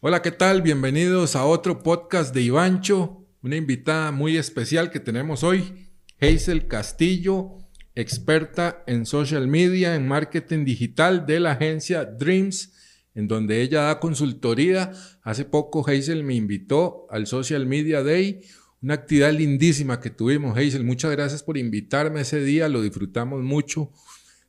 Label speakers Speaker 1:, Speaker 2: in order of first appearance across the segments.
Speaker 1: Hola, ¿qué tal? Bienvenidos a otro podcast de Ivancho, una invitada muy especial que tenemos hoy, Hazel Castillo, experta en social media, en marketing digital de la agencia Dreams, en donde ella da consultoría. Hace poco Hazel me invitó al Social Media Day, una actividad lindísima que tuvimos. Hazel, muchas gracias por invitarme ese día, lo disfrutamos mucho.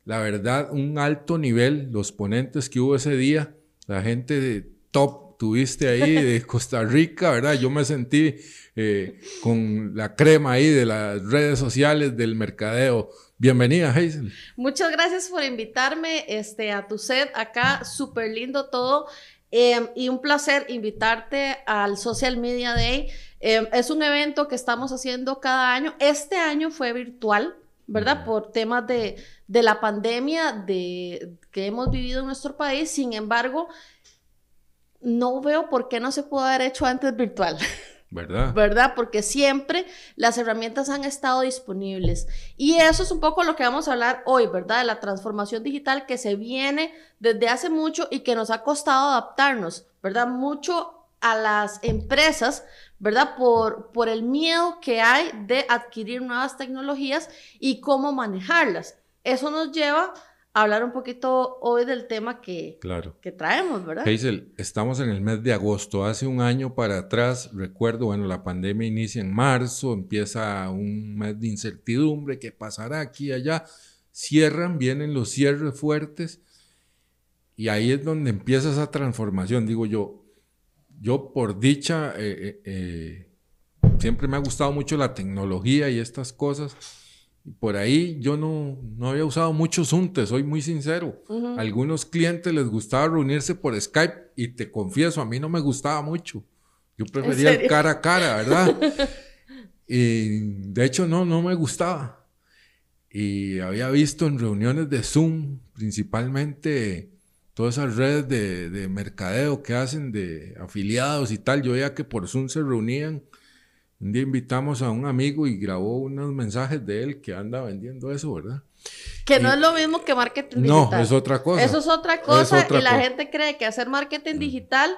Speaker 1: La verdad, un alto nivel, los ponentes que hubo ese día, la gente de top tuviste ahí de Costa Rica, ¿verdad? Yo me sentí eh, con la crema ahí de las redes sociales, del mercadeo. Bienvenida, Hazel.
Speaker 2: Muchas gracias por invitarme este, a tu set acá, súper lindo todo. Em, y un placer invitarte al Social Media Day. Em, es un evento que estamos haciendo cada año. Este año fue virtual, ¿verdad? Por temas de, de la pandemia de, que hemos vivido en nuestro país. Sin embargo, no veo por qué no se pudo haber hecho antes virtual.
Speaker 1: ¿Verdad?
Speaker 2: ¿Verdad? Porque siempre las herramientas han estado disponibles. Y eso es un poco lo que vamos a hablar hoy, ¿verdad? De la transformación digital que se viene desde hace mucho y que nos ha costado adaptarnos, ¿verdad? Mucho a las empresas, ¿verdad? Por, por el miedo que hay de adquirir nuevas tecnologías y cómo manejarlas. Eso nos lleva hablar un poquito hoy del tema que,
Speaker 1: claro.
Speaker 2: que traemos, ¿verdad?
Speaker 1: Hazel, estamos en el mes de agosto. Hace un año para atrás, recuerdo, bueno, la pandemia inicia en marzo, empieza un mes de incertidumbre, ¿qué pasará aquí y allá? Cierran, vienen los cierres fuertes y ahí es donde empieza esa transformación. Digo yo, yo por dicha, eh, eh, eh, siempre me ha gustado mucho la tecnología y estas cosas por ahí yo no, no había usado mucho Zoom, soy muy sincero. algunos clientes les gustaba reunirse por Skype y te confieso, a mí no me gustaba mucho. Yo prefería el cara a cara, ¿verdad? y de hecho no, no me gustaba. Y había visto en reuniones de Zoom, principalmente todas esas redes de, de mercadeo que hacen de afiliados y tal, yo veía que por Zoom se reunían un día invitamos a un amigo y grabó unos mensajes de él que anda vendiendo eso, ¿verdad?
Speaker 2: Que no es lo mismo que marketing digital.
Speaker 1: No, es otra cosa.
Speaker 2: Eso es otra cosa y la gente cree que hacer marketing mm. digital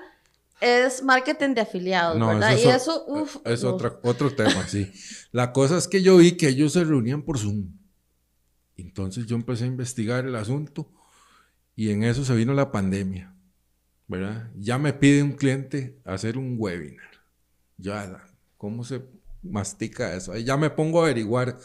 Speaker 2: es marketing de afiliados, ¿verdad? y eso, uff.
Speaker 1: Es otro tema, sí. La cosa es que yo vi que ellos se reunían por Zoom. Entonces yo empecé a investigar el asunto y en eso se vino la pandemia, ¿verdad? Ya me pide un cliente hacer un webinar. Ya, ¿Cómo se mastica eso? Ya me pongo a averiguar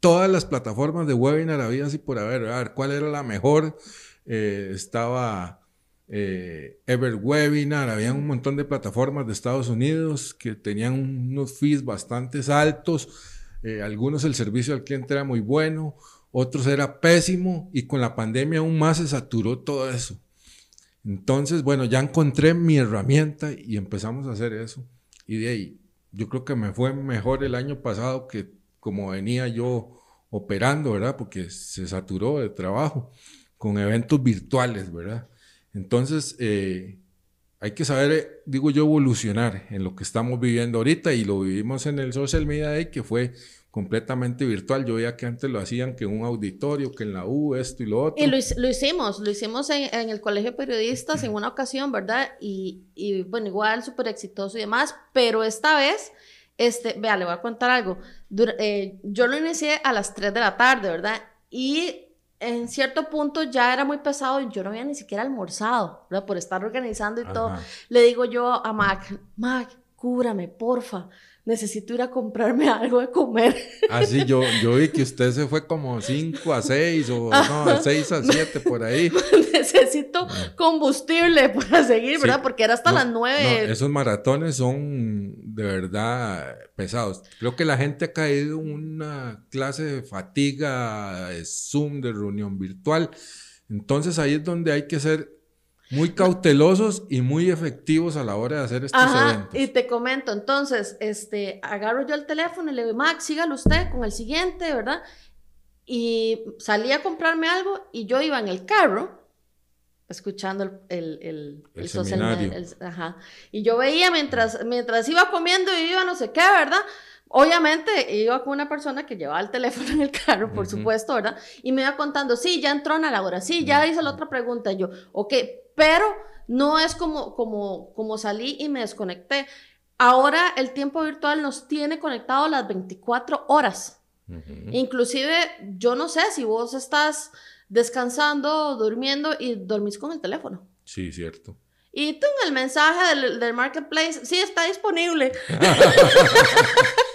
Speaker 1: todas las plataformas de webinar había así por haber, a ver cuál era la mejor. Eh, estaba eh, Everwebinar, había un montón de plataformas de Estados Unidos que tenían unos fees bastante altos. Eh, algunos el servicio al cliente era muy bueno, otros era pésimo y con la pandemia aún más se saturó todo eso. Entonces, bueno, ya encontré mi herramienta y empezamos a hacer eso. Y de ahí yo creo que me fue mejor el año pasado que como venía yo operando, ¿verdad? Porque se saturó de trabajo con eventos virtuales, ¿verdad? Entonces, eh, hay que saber, eh, digo yo, evolucionar en lo que estamos viviendo ahorita y lo vivimos en el Social Media Day, que fue completamente virtual. Yo veía que antes lo hacían que en un auditorio, que en la U, esto y lo otro.
Speaker 2: Y lo, hicimos, lo hicimos en, el Colegio de Periodistas en una ocasión, ¿verdad? Y, y bueno, igual súper exitoso y demás, pero esta vez, este, vea, le voy a contar algo. Eh, yo lo inicié a las 3 de la tarde, ¿verdad? Y en cierto punto ya era muy pesado y yo no había ni siquiera almorzado, ¿verdad? Por estar organizando y todo. Le digo yo a Mac, Mac, cúbrame, porfa necesito ir a comprarme algo de comer.
Speaker 1: Así ah, yo, yo vi que usted se fue como 5 a 6 o no, a 6 a 7 por ahí.
Speaker 2: necesito combustible para seguir, ¿verdad? Porque era hasta las 9.
Speaker 1: esos maratones son de verdad pesados. Creo que la gente ha caído en una clase de fatiga, de Zoom, de reunión virtual. Entonces ahí es donde hay que ser muy cautelosos y muy efectivos a la hora de hacer estos Ajá,
Speaker 2: Y te comento, entonces, este, agarro yo el teléfono y le digo, Max, sígalo usted con el siguiente, ¿verdad? Y salí a comprarme algo y yo iba en el carro escuchando el, el, el,
Speaker 1: el, social
Speaker 2: ajá. Y yo veía mientras, mientras iba comiendo y iba no sé qué, ¿verdad? Obviamente iba con una persona que llevaba el teléfono en el carro, por supuesto, ¿verdad? Y me iba contando, sí, ya entró Ana Laura, sí, ya hice la otra pregunta. Y yo, ok, pero no es como, como, como salí y me desconecté. Ahora el tiempo virtual nos tiene conectados las 24 horas. Inclusive, yo no sé si vos estás descansando, durmiendo y dormís con el teléfono.
Speaker 1: Sí, cierto.
Speaker 2: Y tú en el mensaje del, del marketplace, sí, está disponible.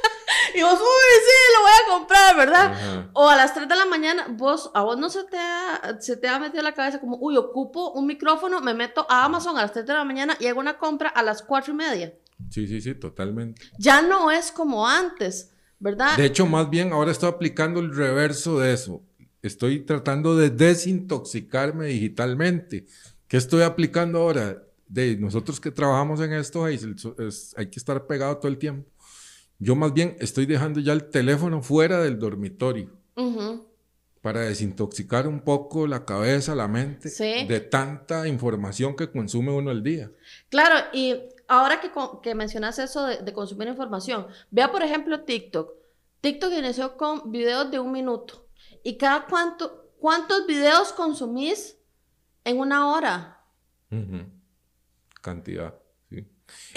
Speaker 2: y vos, uy, sí, lo voy a comprar, ¿verdad? O a las 3 de la mañana, vos, a vos no se te, ha, se te ha metido en la cabeza como, uy, ocupo un micrófono, me meto a Amazon a las 3 de la mañana y hago una compra a las 4 y media.
Speaker 1: Sí, sí, sí, totalmente.
Speaker 2: Ya no es como antes, ¿verdad?
Speaker 1: De hecho, más bien ahora estoy aplicando el reverso de eso. Estoy tratando de desintoxicarme digitalmente. ¿Qué estoy aplicando ahora? De nosotros que trabajamos en esto, hay, hay que estar pegado todo el tiempo. Yo más bien estoy dejando ya el teléfono fuera del dormitorio para desintoxicar un poco la cabeza, la mente de tanta información que consume uno al día.
Speaker 2: Claro, y ahora que, que mencionas eso de, consumir información, vea por ejemplo TikTok. TikTok inició con videos de un minuto. ¿Y cada cuánto, cuántos videos consumís en una hora?
Speaker 1: Cantidad.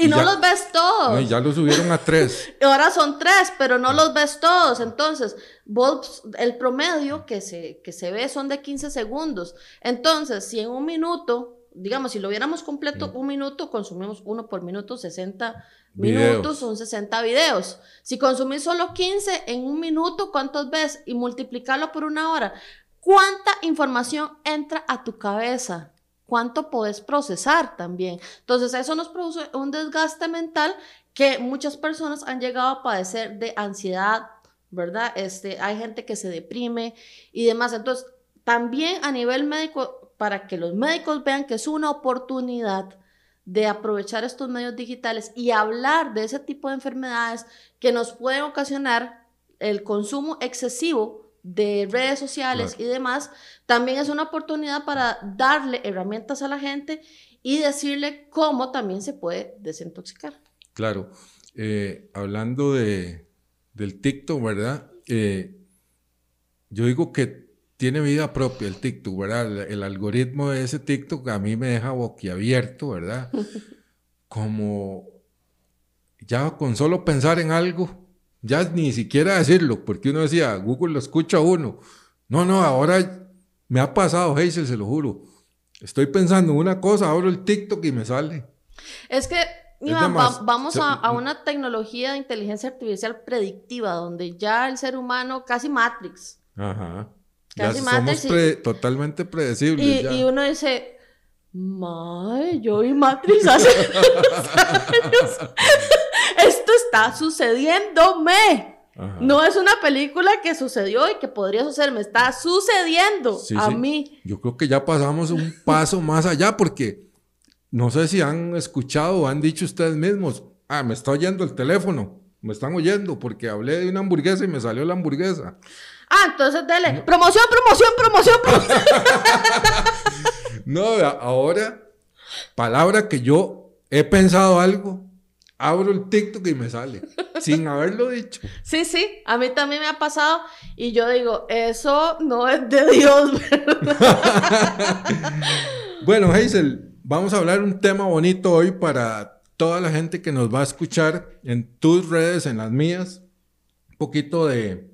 Speaker 2: Y, no los ves todos.
Speaker 1: y ya los subieron a tres.
Speaker 2: Ahora son tres, pero no los ves todos. Entonces, vos, el promedio que se, que se ve son de 15 segundos. Entonces, si en un minuto, digamos, si lo viéramos completo, mm. un minuto, consumimos uno por minuto, 60 minutos, son 60 videos. Si consumís solo 15 en un minuto, ¿cuántos ves? Y multiplicarlo por una hora. ¿Cuánta información entra a tu cabeza? Cuánto puedes procesar también. Entonces, eso nos produce un desgaste mental que muchas personas han llegado a padecer de ansiedad, ¿verdad? Este, hay gente que se deprime y demás. Entonces, también a nivel médico, para que los médicos vean que es una oportunidad de aprovechar estos medios digitales y hablar de ese tipo de enfermedades que nos pueden ocasionar el consumo excesivo de redes sociales y demás, también es una oportunidad para darle herramientas a la gente y decirle cómo también se puede desintoxicar.
Speaker 1: Claro, eh, hablando de, del TikTok, ¿verdad? Eh, yo digo que tiene vida propia el TikTok, ¿verdad? El, algoritmo de ese TikTok a mí me deja boquiabierto, ¿verdad? Como ya con solo pensar en algo, ya ni siquiera decirlo, porque uno decía, Google lo escucha a uno. No, no, ahora me ha pasado, Hazel, se lo juro. Estoy pensando en una cosa, abro el TikTok y me sale.
Speaker 2: Es que, vamos a, una tecnología de inteligencia artificial predictiva, donde ya el ser humano, casi Matrix.
Speaker 1: Ajá. Casi Matrix. Somos totalmente predecibles.
Speaker 2: Y, y, uno dice, Mae, yo vi Matrix hace años esto está sucediéndome. No es una película que sucedió y que podría suceder, me está sucediendo a mí.
Speaker 1: Yo creo que ya pasamos un paso más allá porque no sé si han escuchado o han dicho ustedes mismos, ah, me está oyendo el teléfono, me están oyendo porque hablé de una hamburguesa y me salió la hamburguesa.
Speaker 2: Ah, entonces dele, promoción, promoción, promoción, promoción.
Speaker 1: no, ahora, palabra que yo he pensado algo, abro el TikTok y me sale, sin haberlo dicho.
Speaker 2: Sí, sí, a mí también me ha pasado y yo digo, eso no es de Dios,
Speaker 1: bueno, Hazel, vamos a hablar un tema bonito hoy para toda la gente que nos va a escuchar en tus redes, en las mías, un poquito de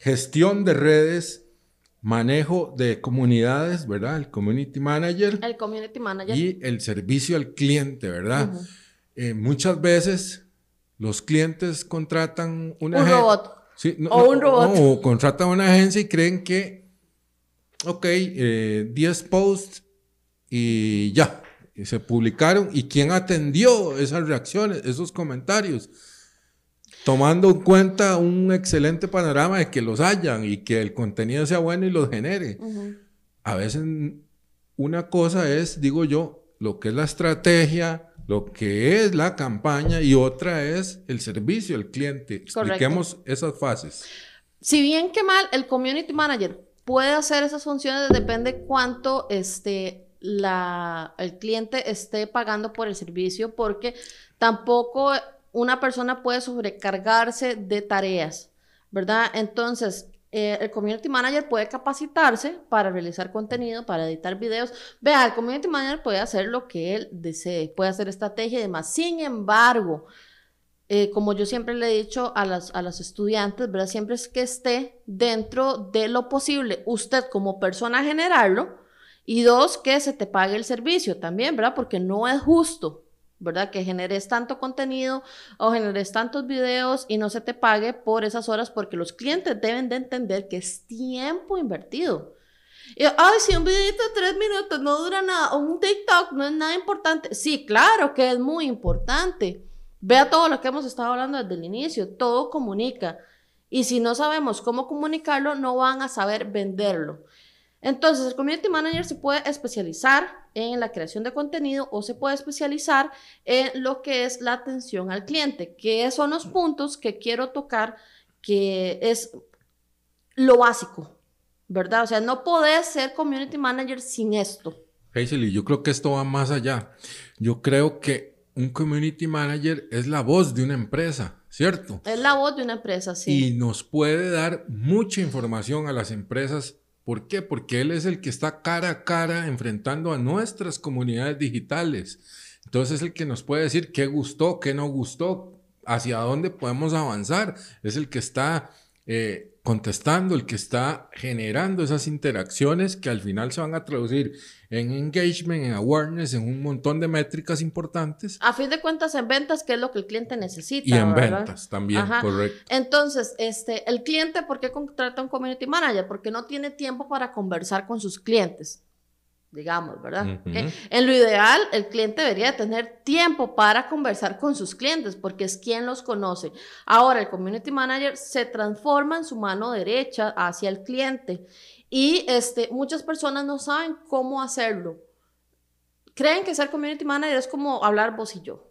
Speaker 1: gestión de redes, manejo de comunidades, ¿verdad? El community manager.
Speaker 2: El community manager.
Speaker 1: Y el servicio al cliente, ¿verdad? Eh, muchas veces los clientes contratan
Speaker 2: una un robot.
Speaker 1: o un robot. o contratan una agencia y creen que, ok, 10 eh, posts y ya, se publicaron. ¿Y quién atendió esas reacciones, esos comentarios? Tomando en cuenta un excelente panorama de que los hayan y que el contenido sea bueno y los genere. A veces una cosa es, digo yo, lo que es la estrategia, lo que es la campaña y otra es el servicio al cliente. Expliquemos esas fases.
Speaker 2: Si bien que mal, el community manager puede hacer esas funciones, depende cuánto este, la, el cliente esté pagando por el servicio, porque tampoco una persona puede sobrecargarse de tareas, ¿verdad? Entonces, eh, el community manager puede capacitarse para realizar contenido, para editar videos. Vea, el community manager puede hacer lo que él desee, puede hacer estrategia y demás. Sin embargo, eh, como yo siempre le he dicho a las, a los estudiantes, ¿verdad? Siempre es que esté dentro de lo posible, usted como persona generarlo, y dos, que se te pague el servicio también, ¿verdad? Porque no es justo, ¿verdad? Que generes tanto contenido o generes tantos videos y no se te pague por esas horas, porque los clientes deben de entender que es tiempo invertido. Y, ay, si un videito de tres minutos no dura nada, o un TikTok no es nada importante. Sí, claro que es muy importante Vea todo lo que hemos estado hablando desde el inicio, todo comunica. Y si no sabemos cómo comunicarlo, no van a saber venderlo. Entonces, el community manager se puede especializar en la creación de contenido o se puede especializar en lo que es la atención al cliente, que son los puntos que quiero tocar, que es lo básico, ¿verdad? O sea, no podés ser community manager sin esto.
Speaker 1: Hazel, y yo creo que esto va más allá. Yo creo que un community manager es la voz de una empresa, ¿cierto?
Speaker 2: Es la voz de una empresa, sí.
Speaker 1: Y nos puede dar mucha información a las empresas. ¿Por qué? Porque él es el que está cara a cara enfrentando a nuestras comunidades digitales. Entonces es el que nos puede decir qué gustó, qué no gustó, hacia dónde podemos avanzar. Es el que está eh, contestando, el que está generando esas interacciones que al final se van a traducir en engagement, en awareness, en un montón de métricas importantes.
Speaker 2: A fin de cuentas, en ventas, que es lo que el cliente necesita.
Speaker 1: Y en ventas también, correcto.
Speaker 2: Entonces, este, el cliente, ¿por qué contrata un community manager? Porque no tiene tiempo para conversar con sus clientes digamos, ¿verdad? En lo ideal, el cliente debería tener tiempo para conversar con sus clientes porque es quien los conoce. Ahora, el community manager se transforma en su mano derecha hacia el cliente y este, muchas personas no saben cómo hacerlo. Creen que ser community manager es como hablar vos y yo.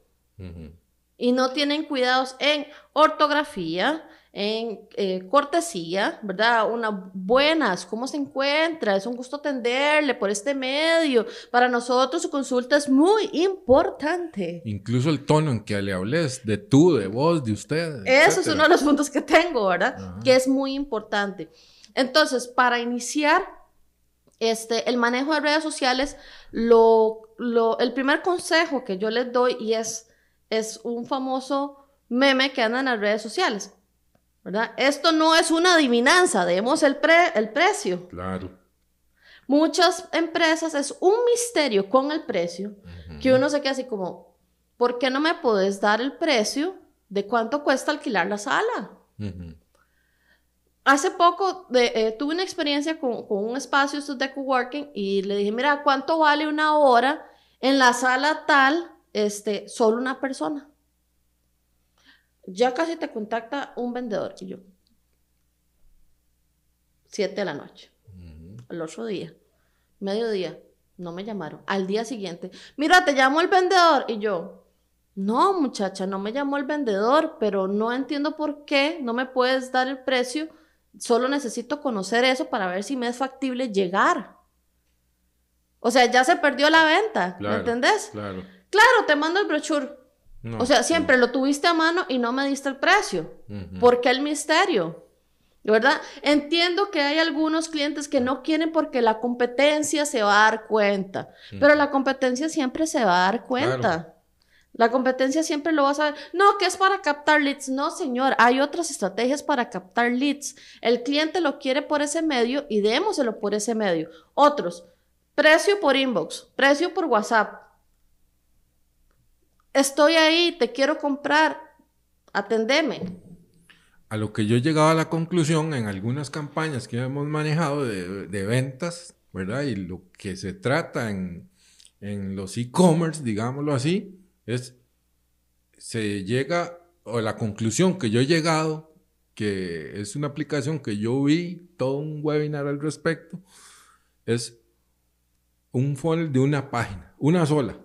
Speaker 2: Y no tienen cuidados en ortografía, en eh, cortesía, ¿verdad? Unas buenas, ¿cómo se encuentra? Es un gusto atenderle por este medio. Para nosotros su consulta es muy importante.
Speaker 1: Incluso el tono en que le hables, de tú, de vos, de usted.
Speaker 2: Eso es uno de los puntos que tengo, ¿verdad? Que es muy importante. Entonces, para iniciar este, el manejo de redes sociales, lo, lo, el primer consejo que yo les doy y es, es un famoso meme que anda en las redes sociales esto no es una adivinanza, demos el, el precio.
Speaker 1: Claro.
Speaker 2: Muchas empresas es un misterio con el precio que uno se queda así como, ¿por qué no me puedes dar el precio de cuánto cuesta alquilar la sala? Hace poco eh, tuve una experiencia con, un espacio de coworking y le dije, mira, ¿cuánto vale una hora en la sala tal, este, solo una persona? Ya casi te contacta un vendedor y yo. Siete de la noche. El otro día. Mediodía. No me llamaron. Al día siguiente. Mira, te llamó el vendedor. Y yo. No, muchacha, no me llamó el vendedor, pero no entiendo por qué no me puedes dar el precio. Solo necesito conocer eso para ver si me es factible llegar. O sea, ya se perdió la venta. ¿Me entendés?
Speaker 1: Claro.
Speaker 2: Claro, te mando el brochure o sea, siempre lo tuviste a mano y no me diste el precio. ¿Por qué el misterio? ¿Verdad? Entiendo que hay algunos clientes que no quieren porque la competencia se va a dar cuenta, pero la competencia siempre se va a dar cuenta. La competencia siempre lo va a saber. No, que es para captar leads. No, señor, hay otras estrategias para captar leads. El cliente lo quiere por ese medio y démoselo por ese medio. Otros, precio por inbox, precio por WhatsApp, estoy ahí, te quiero comprar, atendeme.
Speaker 1: A lo que yo he llegado a la conclusión en algunas campañas que hemos manejado de, ventas, ¿verdad? Y lo que se trata en, los e-commerce, digámoslo así, es, se llega, o la conclusión que yo he llegado, que es una aplicación que yo vi, todo un webinar al respecto, es un funnel de una página, una sola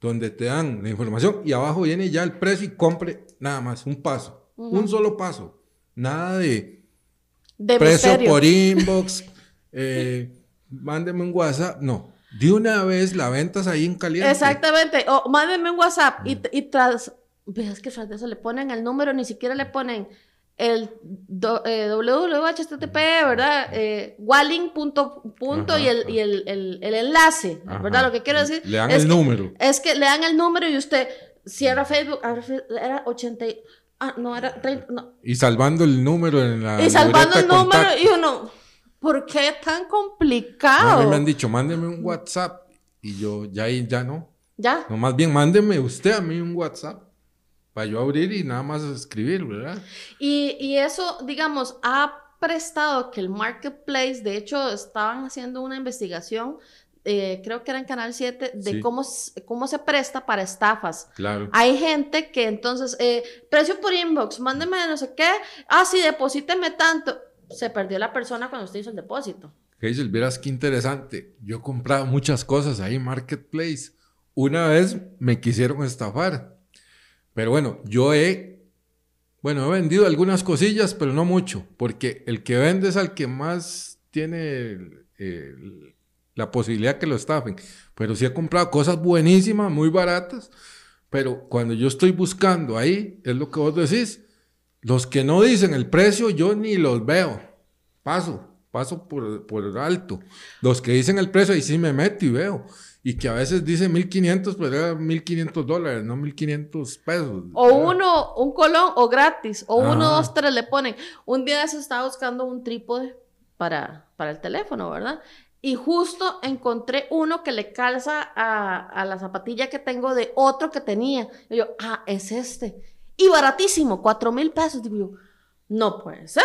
Speaker 1: donde te dan la información y abajo viene ya el precio y compre nada más, un paso, un solo paso, nada de, precio por inbox, eh, mándeme un WhatsApp, no, de una vez la ventas ahí en caliente.
Speaker 2: Exactamente, o mándeme un WhatsApp y, y tras, ves que tras de eso le ponen el número, ni siquiera le ponen el do, eh, www.http, ¿verdad? Eh, walling punto, punto y, el, y el, el, el enlace, ¿verdad? Lo que quiero decir.
Speaker 1: Le dan
Speaker 2: es
Speaker 1: el
Speaker 2: que-
Speaker 1: número.
Speaker 2: Es que le dan el número y usted cierra Facebook, era 80, y- ah, no, era 30, no.
Speaker 1: Y salvando el número en la.
Speaker 2: Y salvando el número
Speaker 1: contacto.
Speaker 2: y uno, ¿por qué tan complicado?
Speaker 1: a mí me han dicho, mándeme un WhatsApp. Y yo, ya ahí, ya no.
Speaker 2: Ya.
Speaker 1: No, más bien, mándeme usted a mí un WhatsApp. Para yo abrir y nada más escribir, ¿verdad?
Speaker 2: Y, y eso, digamos, ha prestado que el marketplace, de hecho, estaban haciendo una investigación, eh, creo que era en Canal 7, de
Speaker 1: Sí.
Speaker 2: cómo, cómo se presta para estafas.
Speaker 1: Claro.
Speaker 2: Hay gente que entonces, eh, precio por inbox, mándeme no sé qué, ah, sí, deposíteme tanto. Se perdió la persona cuando usted hizo el depósito.
Speaker 1: Hazel, verás qué interesante. Yo he comprado muchas cosas ahí en Marketplace. Una vez me quisieron estafar. Pero bueno, yo he, bueno, he vendido algunas cosillas, pero no mucho, porque el que vende es al que más tiene el- el- la posibilidad que lo estafen. Pero sí he comprado cosas buenísimas, muy baratas, pero cuando yo estoy buscando ahí, es lo que vos decís, los que no dicen el precio, yo ni los veo. Paso, paso por, por alto. Los que dicen el precio, ahí sí me meto y veo. Y que a veces dice 1500, pero era 1500 dólares, no 1500 pesos.
Speaker 2: O
Speaker 1: ¿verdad?
Speaker 2: uno, un colón, o gratis, o uno, dos, tres le ponen. Un día se estaba buscando un trípode para, para el teléfono, ¿verdad? Y justo encontré uno que le calza a, a la zapatilla que tengo de otro que tenía. Y yo, ah, es este. Y baratísimo, cuatro mil pesos. Digo yo, no puede ser.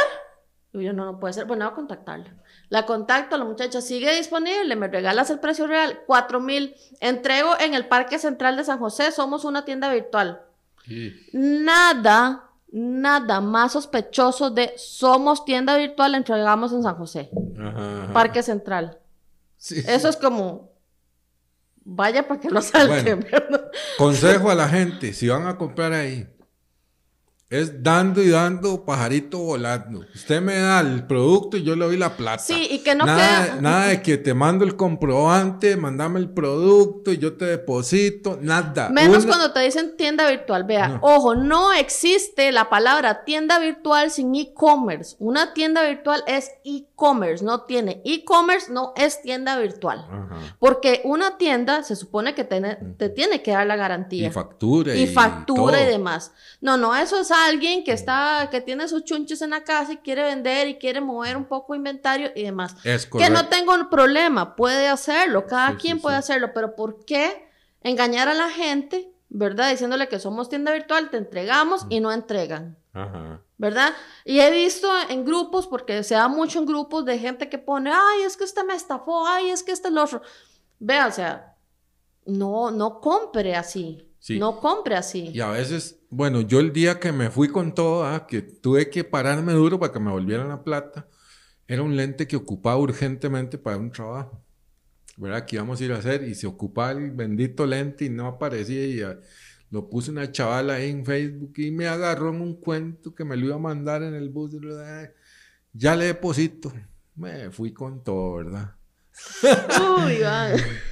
Speaker 2: Digo yo, no, no puede ser. Bueno, voy a contactarla. La contacto, la muchacha sigue disponible, me regalas el precio real, cuatro mil. Entrego en el Parque Central de San José, somos una tienda virtual
Speaker 1: Sí.
Speaker 2: nada, nada más sospechoso de somos tienda virtual, entregamos en San José,
Speaker 1: Ajá, ajá.
Speaker 2: Parque Central.
Speaker 1: Sí,
Speaker 2: Eso es como, vaya para que lo salten,
Speaker 1: Bueno. Consejo a la gente, si van a comprar ahí, es dando y dando, pajarito volando. Usted me da el producto y yo le doy la plata.
Speaker 2: Sí, y que no
Speaker 1: nada,
Speaker 2: queda-
Speaker 1: nada de que te mando el comprobante, mandame el producto y yo te deposito, nada.
Speaker 2: Menos
Speaker 1: Una-
Speaker 2: cuando te dicen tienda virtual. Vea,
Speaker 1: No.
Speaker 2: ojo, no existe la palabra tienda virtual sin e-commerce. Una tienda virtual es e-commerce, no tiene e-commerce, no es tienda virtual.
Speaker 1: Ajá.
Speaker 2: Porque una tienda se supone que tiene- te tiene que dar la garantía.
Speaker 1: Y factura. Y,
Speaker 2: y factura y
Speaker 1: todo.
Speaker 2: demás. No, no, eso es alguien que está, que tiene sus chunches en la casa y quiere vender y quiere mover un poco inventario y demás.
Speaker 1: Es
Speaker 2: Que no tengo un problema, puede hacerlo, cada
Speaker 1: Sí, sí,
Speaker 2: quien puede
Speaker 1: sí.
Speaker 2: hacerlo, pero ¿por qué engañar a la gente, verdad? Diciéndole que somos tienda virtual, te entregamos y no entregan.
Speaker 1: Ajá.
Speaker 2: ¿Verdad? Y he visto en grupos, porque se da mucho en grupos de gente que pone, ay, es que este me estafó, ay, es que este es el otro. Vea, o sea, no, no compre así.
Speaker 1: Sí.
Speaker 2: No compre así.
Speaker 1: Y a veces, bueno, yo el día que me fui con todo, ah, que tuve que pararme duro para que me volvieran la plata, era un lente que ocupaba urgentemente para un trabajo. ¿Verdad? Que íbamos a ir a hacer y se ocupaba el bendito lente y no aparecía y ah, lo puse una chavala ahí en Facebook y me agarró en un cuento que me lo iba a mandar en el bus. y lo- ah, Ya le deposito. Me fui con todo, ¿verdad?
Speaker 2: Uy, Iván.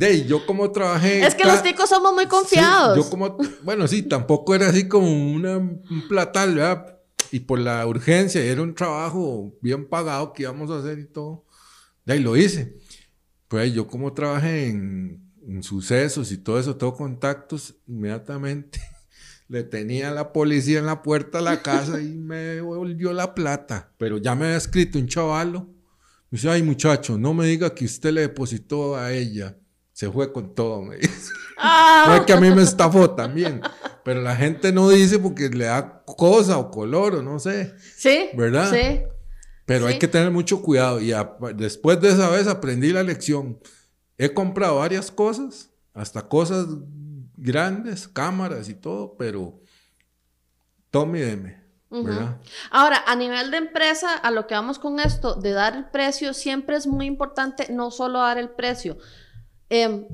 Speaker 1: De yo como trabajé...
Speaker 2: Es que los ticos somos muy
Speaker 1: Sí,
Speaker 2: confiados.
Speaker 1: yo como, bueno, sí, tampoco era así como una, un platal, ¿verdad? Y por la urgencia, era un trabajo bien pagado que íbamos a hacer y todo. De ahí lo hice. Pues yo como trabajé en, en sucesos y todo eso, tengo contactos, inmediatamente le tenía a la policía en la puerta de la casa y me devolvió la plata. Pero ya me había escrito un chavalo. Me dice, ay muchacho, no me diga que usted le depositó a ella. Se fue con todo, me dice.
Speaker 2: Ah,
Speaker 1: No es que a mí me estafó también, pero la gente no dice porque le da cosa o color o no sé,
Speaker 2: sí,
Speaker 1: ¿verdad?
Speaker 2: sí.
Speaker 1: pero hay que tener mucho cuidado y a- después de esa vez aprendí la lección. He comprado varias cosas, hasta cosas grandes, cámaras y todo, pero tome y deme,
Speaker 2: Ujú.
Speaker 1: ¿verdad?
Speaker 2: Ahora, a nivel de empresa, a lo que vamos con esto de dar el precio, siempre es muy importante no solo dar el precio. Em,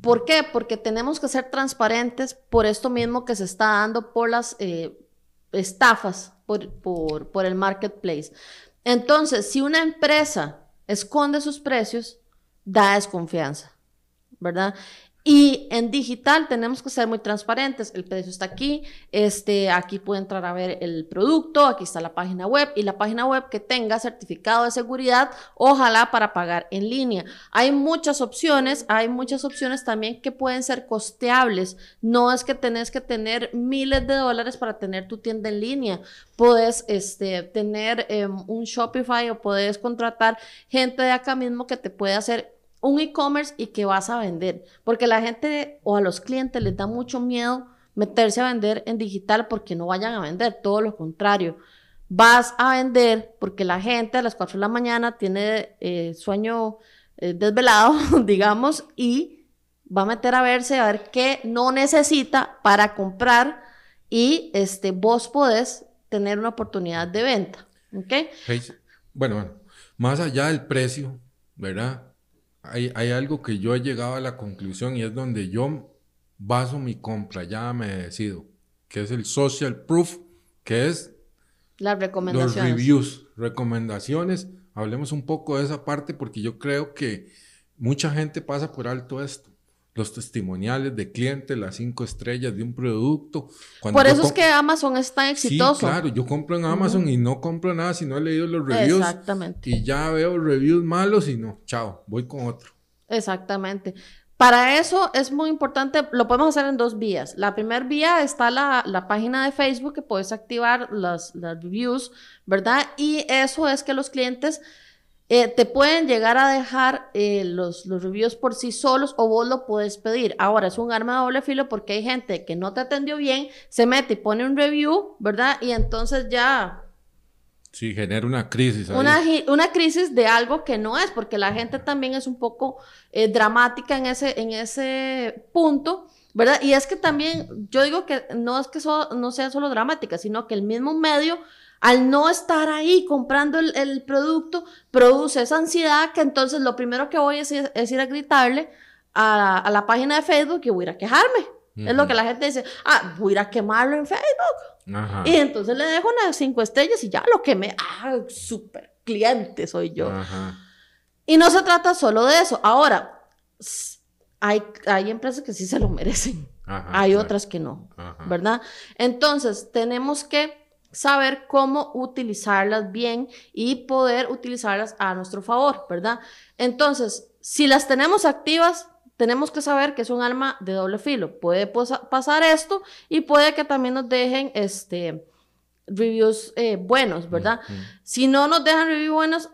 Speaker 2: ¿Por qué? Porque tenemos que ser transparentes por esto mismo que se está dando por las eh, estafas, por, por, por el marketplace. Entonces, si una empresa esconde sus precios, da desconfianza, ¿verdad? Y en digital tenemos que ser muy transparentes. El precio está aquí, este, aquí puede entrar a ver el producto, aquí está la página web y la página web que tenga certificado de seguridad, ojalá para pagar en línea. Hay muchas opciones, hay muchas opciones también que pueden ser costeables. No es que tenés que tener miles de dólares para tener tu tienda en línea. Puedes este, tener em, un Shopify o puedes contratar gente de acá mismo que te puede hacer un e-commerce y que vas a vender. Porque la gente o a los clientes les da mucho miedo meterse a vender en digital porque no vayan a vender, todo lo contrario. Vas a vender porque la gente a las 4 de la mañana tiene eh, sueño eh, desvelado, digamos, y va a meter a verse a ver qué no necesita para comprar y este, vos podés tener una oportunidad de venta.
Speaker 1: Bueno, bueno, más allá del precio, ¿verdad? Hay, algo que yo he llegado a la conclusión y es donde yo baso mi compra, ya me decido, que es el social proof, que es
Speaker 2: las recomendaciones.
Speaker 1: Los reviews, recomendaciones. Hablemos un poco de esa parte porque yo creo que mucha gente pasa por alto esto. Los testimoniales de clientes, las cinco estrellas de un producto.
Speaker 2: por eso es que Amazon es tan exitoso.
Speaker 1: Sí, claro, yo compro en Amazon y no compro nada si no he leído los reviews. Exactamente. Y ya veo reviews malos y no, chao, voy con otro.
Speaker 2: Exactamente. Para eso es muy importante, lo podemos hacer en dos vías. La primera vía está la, la página de Facebook que puedes activar las, las, reviews, ¿verdad? Y eso es que los clientes eh, te pueden llegar a dejar eh, los, los reviews por sí solos o vos lo puedes pedir. Ahora es un arma de doble filo porque hay gente que no te atendió bien, se mete y pone un review, ¿verdad? Y entonces ya
Speaker 1: Sí, genera una crisis.
Speaker 2: Una, una, crisis de algo que no es, porque la gente también es un poco eh, dramática en ese, en ese punto, ¿verdad? Y es que también, yo digo que no es que no sea solo dramática, sino que el mismo medio, al no estar ahí comprando el, producto, produce esa ansiedad que entonces lo primero que voy es, es ir a gritarle a, a, la página de Facebook y voy a ir a quejarme. Es lo que la gente dice, ah, voy a ir a quemarlo en Facebook. Y entonces le dejo unas cinco estrellas y ya lo quemé. Ah, súper cliente soy yo. Y no se trata solo de eso. Ahora, hay, hay empresas que sí se lo merecen. hay otras que no, ¿verdad? Entonces, tenemos que saber cómo utilizarlas bien y poder utilizarlas a nuestro favor, ¿verdad? Entonces, si las tenemos activas, tenemos que saber que es un arma de doble filo. Puede pasar esto y puede que también nos dejen este, reviews eh, buenos, ¿verdad? Si no nos dejan reviews buenos,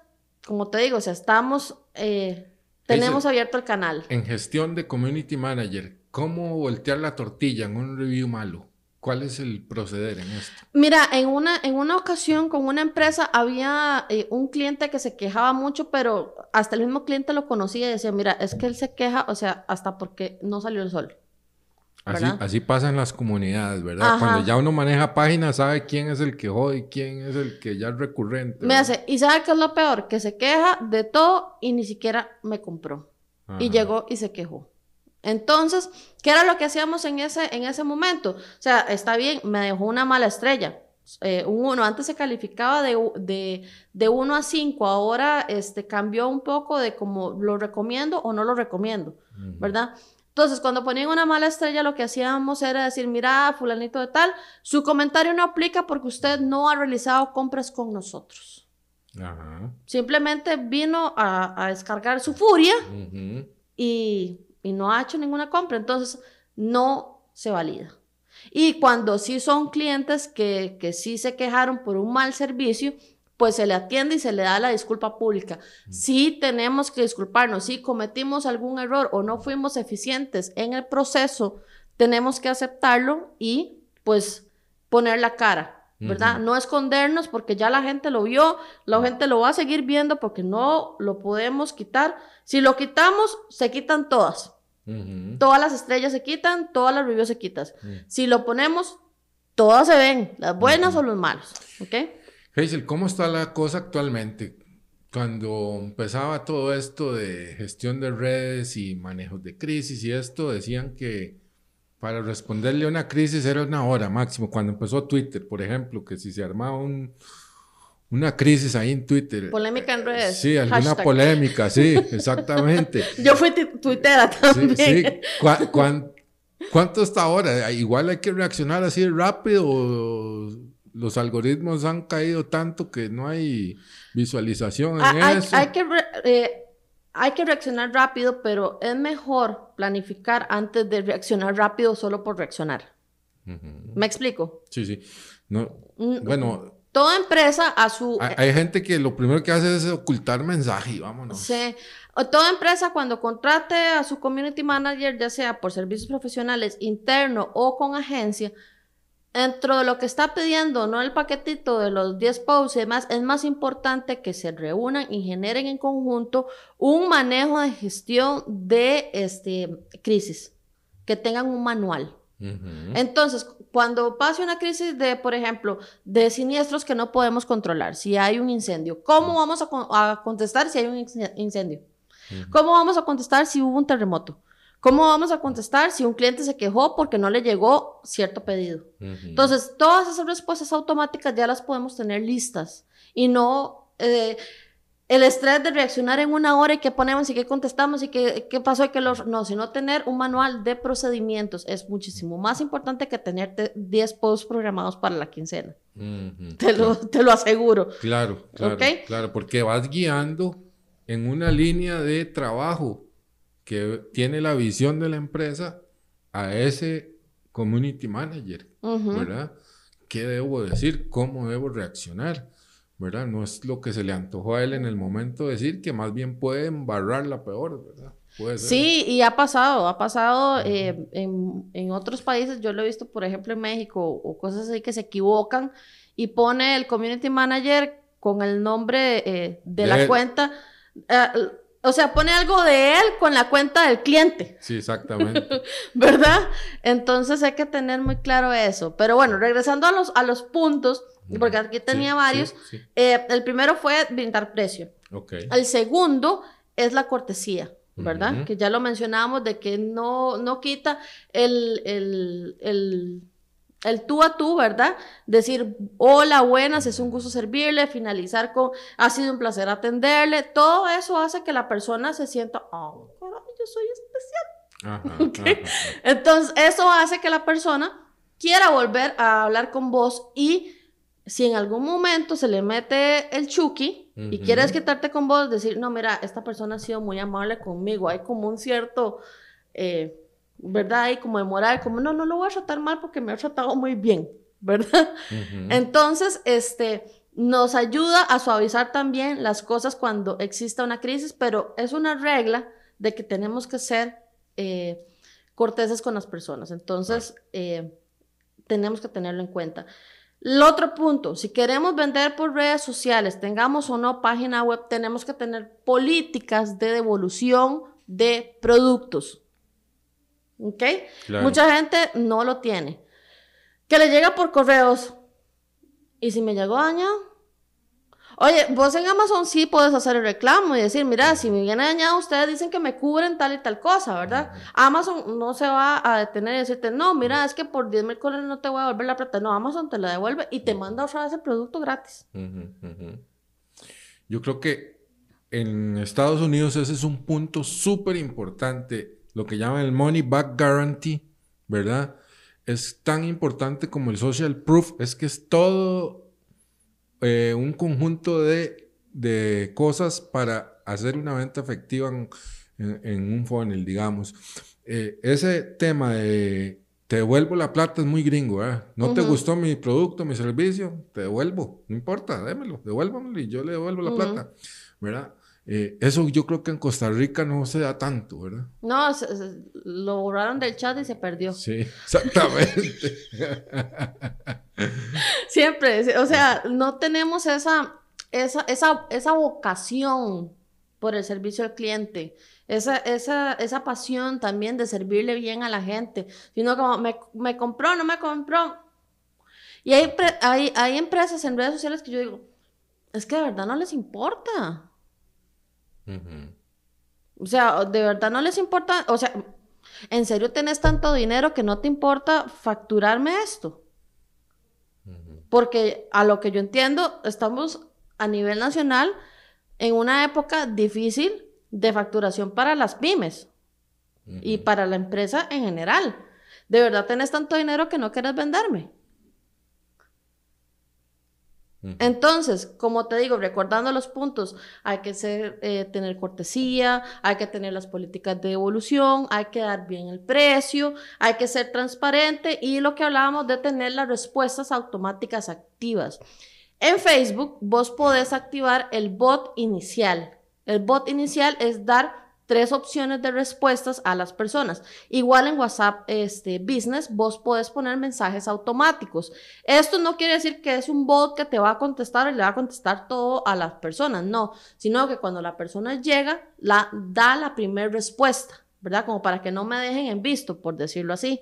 Speaker 2: como te digo, o sea, estamos, eh, tenemos abierto el canal.
Speaker 1: En gestión de community manager, ¿cómo voltear la tortilla en un review malo? ¿Cuál es el proceder en esto?
Speaker 2: Mira, en una, en una ocasión con una empresa había eh, un cliente que se quejaba mucho, pero hasta el mismo cliente lo conocía y decía, mira, es que él se queja, o sea, hasta porque no salió el sol.
Speaker 1: Así, así pasa en las comunidades, ¿verdad? Cuando ya uno maneja páginas, sabe quién es el que jode y quién es el que ya es recurrente.
Speaker 2: Me hace, y sabe qué es lo peor, que se queja de todo y ni siquiera me compró. Y llegó y se quejó. Entonces, ¿qué era lo que hacíamos en ese, en ese momento? O sea, está bien, me dejó una mala estrella. Eh, un 1, antes se calificaba de, de, de 1 a 5, ahora este, cambió un poco de cómo lo recomiendo o no lo recomiendo, ¿verdad? Entonces, cuando ponían una mala estrella, lo que hacíamos era decir, mira, fulanito de tal, su comentario no aplica porque usted no ha realizado compras con nosotros. Simplemente vino a, a, descargar su furia y y no ha hecho ninguna compra, entonces no se valida. Y cuando sí son clientes que, que sí se quejaron por un mal servicio, pues se le atiende y se le da la disculpa pública. Si tenemos que disculparnos, si cometimos algún error o no fuimos eficientes en el proceso, tenemos que aceptarlo y pues poner la cara, ¿verdad? No escondernos porque ya la gente lo vio, la gente lo va a seguir viendo porque no lo podemos quitar. Si lo quitamos, se quitan todas. Todas las estrellas se quitan, todas las reviews se quitan. Si lo ponemos, todas se ven, las buenas o los malos. ¿Ok?
Speaker 1: Hazel, ¿cómo está la cosa actualmente? Cuando empezaba todo esto de gestión de redes y manejos de crisis y esto, decían que para responderle a una crisis era una hora máximo. Cuando empezó Twitter, por ejemplo, que si se armaba un, una crisis ahí en Twitter.
Speaker 2: Polémica en redes.
Speaker 1: Sí, alguna polémica, sí, exactamente.
Speaker 2: Yo fui tuitera también. Sí, sí.
Speaker 1: cuánto está ahora? Igual hay que reaccionar así rápido. Los algoritmos han caído tanto que no hay visualización en
Speaker 2: hay,
Speaker 1: eso.
Speaker 2: Hay que, eh, hay que reaccionar rápido, pero es mejor planificar antes de reaccionar rápido solo por reaccionar. ¿Me explico?
Speaker 1: Sí, sí. No, mm, bueno.
Speaker 2: Toda empresa a su...
Speaker 1: Hay, gente que lo primero que hace es ocultar mensaje y vámonos.
Speaker 2: Sí. Toda empresa cuando contrate a su community manager, ya sea por servicios profesionales interno o con agencia, dentro de lo que está pidiendo, no el paquetito de los 10 posts y demás, es más importante que se reúnan y generen en conjunto un manejo de gestión de este, crisis, que tengan un manual. Entonces, cuando pase una crisis de, por ejemplo, de siniestros que no podemos controlar, si hay un incendio, ¿cómo vamos a, contestar si hay un incendio? ¿Cómo vamos a contestar si hubo un terremoto? ¿Cómo vamos a contestar si un cliente se quejó porque no le llegó cierto pedido? Entonces, todas esas respuestas automáticas ya las podemos tener listas y no eh, el estrés de reaccionar en una hora y qué ponemos y qué contestamos y qué, qué pasó y qué lo... No, sino tener un manual de procedimientos es muchísimo más importante que tener 10 posts programados para la quincena. te, lo, te, lo, aseguro.
Speaker 1: Claro, claro, claro, porque vas guiando en una línea de trabajo que tiene la visión de la empresa a ese community manager, ¿verdad? ¿Qué debo decir? ¿Cómo debo reaccionar? ¿Verdad? No es lo que se le antojó a él en el momento decir, que más bien puede embarrarla peor, ¿verdad?
Speaker 2: Puede ser. Sí, y ha pasado, ha pasado eh, en, en, otros países, yo lo he visto, por ejemplo, en México, o cosas así que se equivocan y pone el community manager con el nombre eh, de, la cuenta. Eh, o sea, pone algo de él con la cuenta del cliente.
Speaker 1: Sí, exactamente.
Speaker 2: ¿Verdad? Entonces hay que tener muy claro eso. Pero bueno, regresando a los, a los puntos, porque aquí tenía varios. Eh, el primero fue brindar precio.
Speaker 1: Okay.
Speaker 2: El segundo es la cortesía. ¿Verdad? Que ya lo mencionábamos de que no, no quita el, el, el el tú a tú, ¿verdad? Decir, hola, buenas, es un gusto servirle, finalizar con, ha sido un placer atenderle, todo eso hace que la persona se sienta, oh, yo soy especial. Entonces, eso hace que la persona quiera volver a hablar con vos y si en algún momento se le mete el chuki y quieres quitarte con vos, decir, no, mira, esta persona ha sido muy amable conmigo, hay como un cierto... Eh, ¿verdad? Y como de moral, como no, no lo voy a tratar mal porque me ha tratado muy bien, ¿verdad? Entonces, este, nos ayuda a suavizar también las cosas cuando exista una crisis, pero es una regla de que tenemos que ser eh, corteses con las personas. Entonces, eh, tenemos que tenerlo en cuenta. El otro punto, si queremos vender por redes sociales, tengamos o no página web, tenemos que tener políticas de devolución de productos. ¿Ok? Mucha gente no lo tiene. Que le llega por correos. ¿Y si me llegó dañado? Oye, vos en Amazon sí puedes hacer el reclamo y decir, mira, si me viene dañado, ustedes dicen que me cubren tal y tal cosa, ¿verdad? Amazon no se va a detener y decirte, no, mira, es que por 10 mil dólares no te voy a devolver la plata. No, Amazon te la devuelve y te manda otra vez el producto gratis.
Speaker 1: Yo creo que en Estados Unidos ese es un punto súper importante lo que llaman el Money Back Guarantee, ¿verdad? Es tan importante como el Social Proof, es que es todo eh, un conjunto de, cosas para hacer una venta efectiva en, un funnel, digamos. Eh, ese tema de te devuelvo la plata es muy gringo, ¿verdad? No te gustó mi producto, mi servicio, te devuelvo, no importa, démelo, devuélvamelo y yo le devuelvo la plata, ¿verdad? Eh, eso yo creo que en Costa Rica no se da tanto, ¿verdad?
Speaker 2: No, lo borraron del chat y se perdió.
Speaker 1: Sí, exactamente.
Speaker 2: Siempre, o sea, no tenemos esa, esa, esa, esa vocación por el servicio al cliente, esa, esa, esa pasión también de servirle bien a la gente, sino como me, me compró, no me compró. Y hay, hay, hay empresas en redes sociales que yo digo, es que de verdad no les importa. O sea, de verdad no les importa, o sea, ¿en serio tenés tanto dinero que no te importa facturarme esto? Porque a lo que yo entiendo, estamos a nivel nacional en una época difícil de facturación para las pymes y para la empresa en general. De verdad tenés tanto dinero que no quieres venderme. Entonces, como te digo, recordando los puntos, hay que ser, eh, tener cortesía, hay que tener las políticas de evolución, hay que dar bien el precio, hay que ser transparente y lo que hablábamos de tener las respuestas automáticas activas. En Facebook, vos podés activar el bot inicial. El bot inicial es dar tres opciones de respuestas a las personas. Igual en WhatsApp este, Business, vos podés poner mensajes automáticos. Esto no quiere decir que es un bot que te va a contestar y le va a contestar todo a las personas, no, sino que cuando la persona llega, la, da la primera respuesta, ¿verdad? Como para que no me dejen en visto, por decirlo así.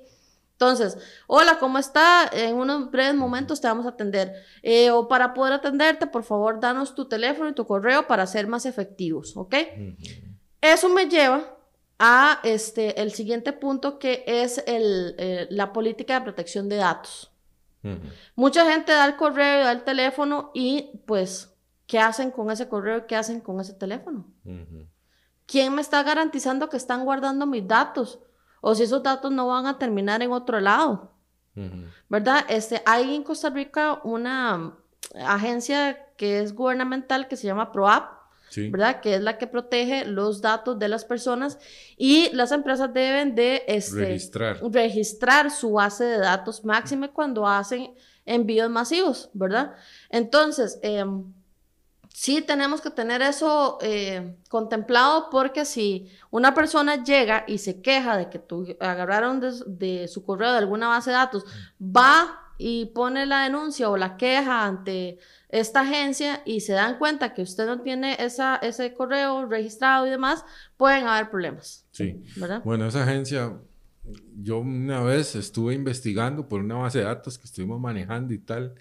Speaker 2: Entonces, hola, ¿cómo está? En unos breves momentos te vamos a atender. Eh, o para poder atenderte, por favor, danos tu teléfono y tu correo para ser más efectivos, ¿ok? Eso me lleva a este, el siguiente punto que es el, eh, la política de protección de datos. Mucha gente da el correo, da el teléfono y pues, ¿qué hacen con ese correo? ¿Qué hacen con ese teléfono? ¿Quién me está garantizando que están guardando mis datos? O si esos datos no van a terminar en otro lado. ¿Verdad? Este, hay en Costa Rica una agencia que es gubernamental que se llama ProApp ¿verdad? Que es la que protege los datos de las personas y las empresas deben de este, registrar. su base de datos máxime cuando hacen envíos masivos, ¿verdad? Entonces, em, sí tenemos que tener eso eh, contemplado porque si una persona llega y se queja de que tú agarraron de, de su correo de alguna base de datos, va y pone la denuncia o la queja ante esta agencia y se dan cuenta que usted no tiene esa, ese correo registrado y demás, pueden haber problemas.
Speaker 1: Sí. ¿verdad? Bueno, esa agencia, yo una vez estuve investigando por una base de datos que estuvimos manejando y tal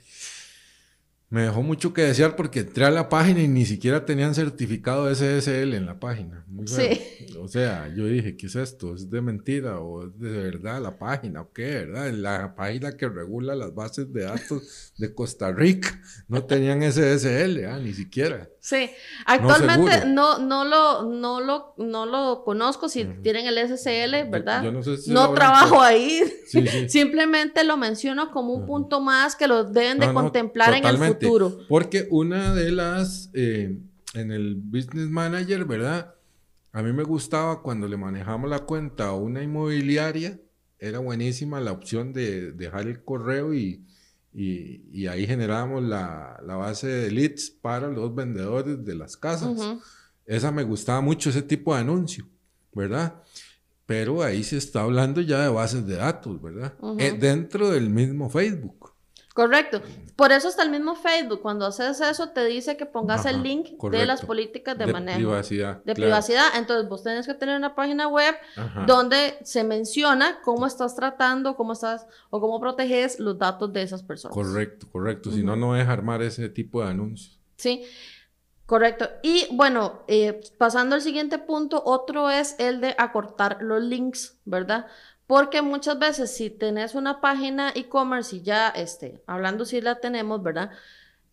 Speaker 1: me dejó mucho que desear porque entré a la página y ni siquiera tenían certificado SSL en la página. sí. O sea, yo dije, ¿qué es esto? ¿Es de mentira o es de verdad la página o qué? ¿Verdad? La página que regula las bases de datos de Costa Rica no tenían SSL, ¿ah? ni siquiera.
Speaker 2: Sí, actualmente no, no, lo, no, lo, no lo conozco si tienen el SSL, ¿verdad? Yo, no, sé si no trabajo ahí, simplemente lo menciono como un punto más que lo deben de contemplar en el futuro.
Speaker 1: Porque una de las, eh, en el Business Manager, ¿verdad? A mí me gustaba cuando le manejamos la cuenta a una inmobiliaria, era buenísima la opción de dejar el correo y y, ahí generábamos la, base de leads para los vendedores de las casas. Esa me gustaba mucho, ese tipo de anuncio, ¿verdad? Pero ahí se está hablando ya de bases de datos, ¿verdad? Eh, dentro del mismo Facebook.
Speaker 2: Correcto. Por eso está el mismo Facebook. Cuando haces eso, te dice que pongas el link de las políticas de, manejo. De privacidad. De privacidad. Entonces, vos tenés que tener una página web donde se menciona cómo estás tratando, cómo estás o cómo proteges los datos de esas personas.
Speaker 1: Correcto, correcto. Si no, no es armar ese tipo de anuncios.
Speaker 2: Sí. Correcto. Y bueno, eh, pasando al siguiente punto, otro es el de acortar los links, ¿verdad? Porque muchas veces si tenés una página e-commerce y ya, este, hablando si la tenemos, ¿verdad?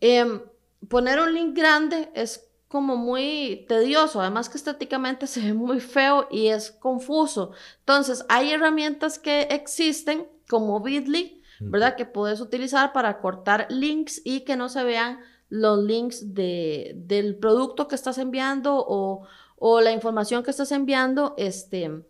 Speaker 2: Em, poner un link grande es como muy tedioso, además que estéticamente se ve muy feo y es confuso. Entonces, hay herramientas que existen como Bitly, ¿verdad? Que puedes utilizar para cortar links y que no se vean los links de, del producto que estás enviando o, o la información que estás enviando, este,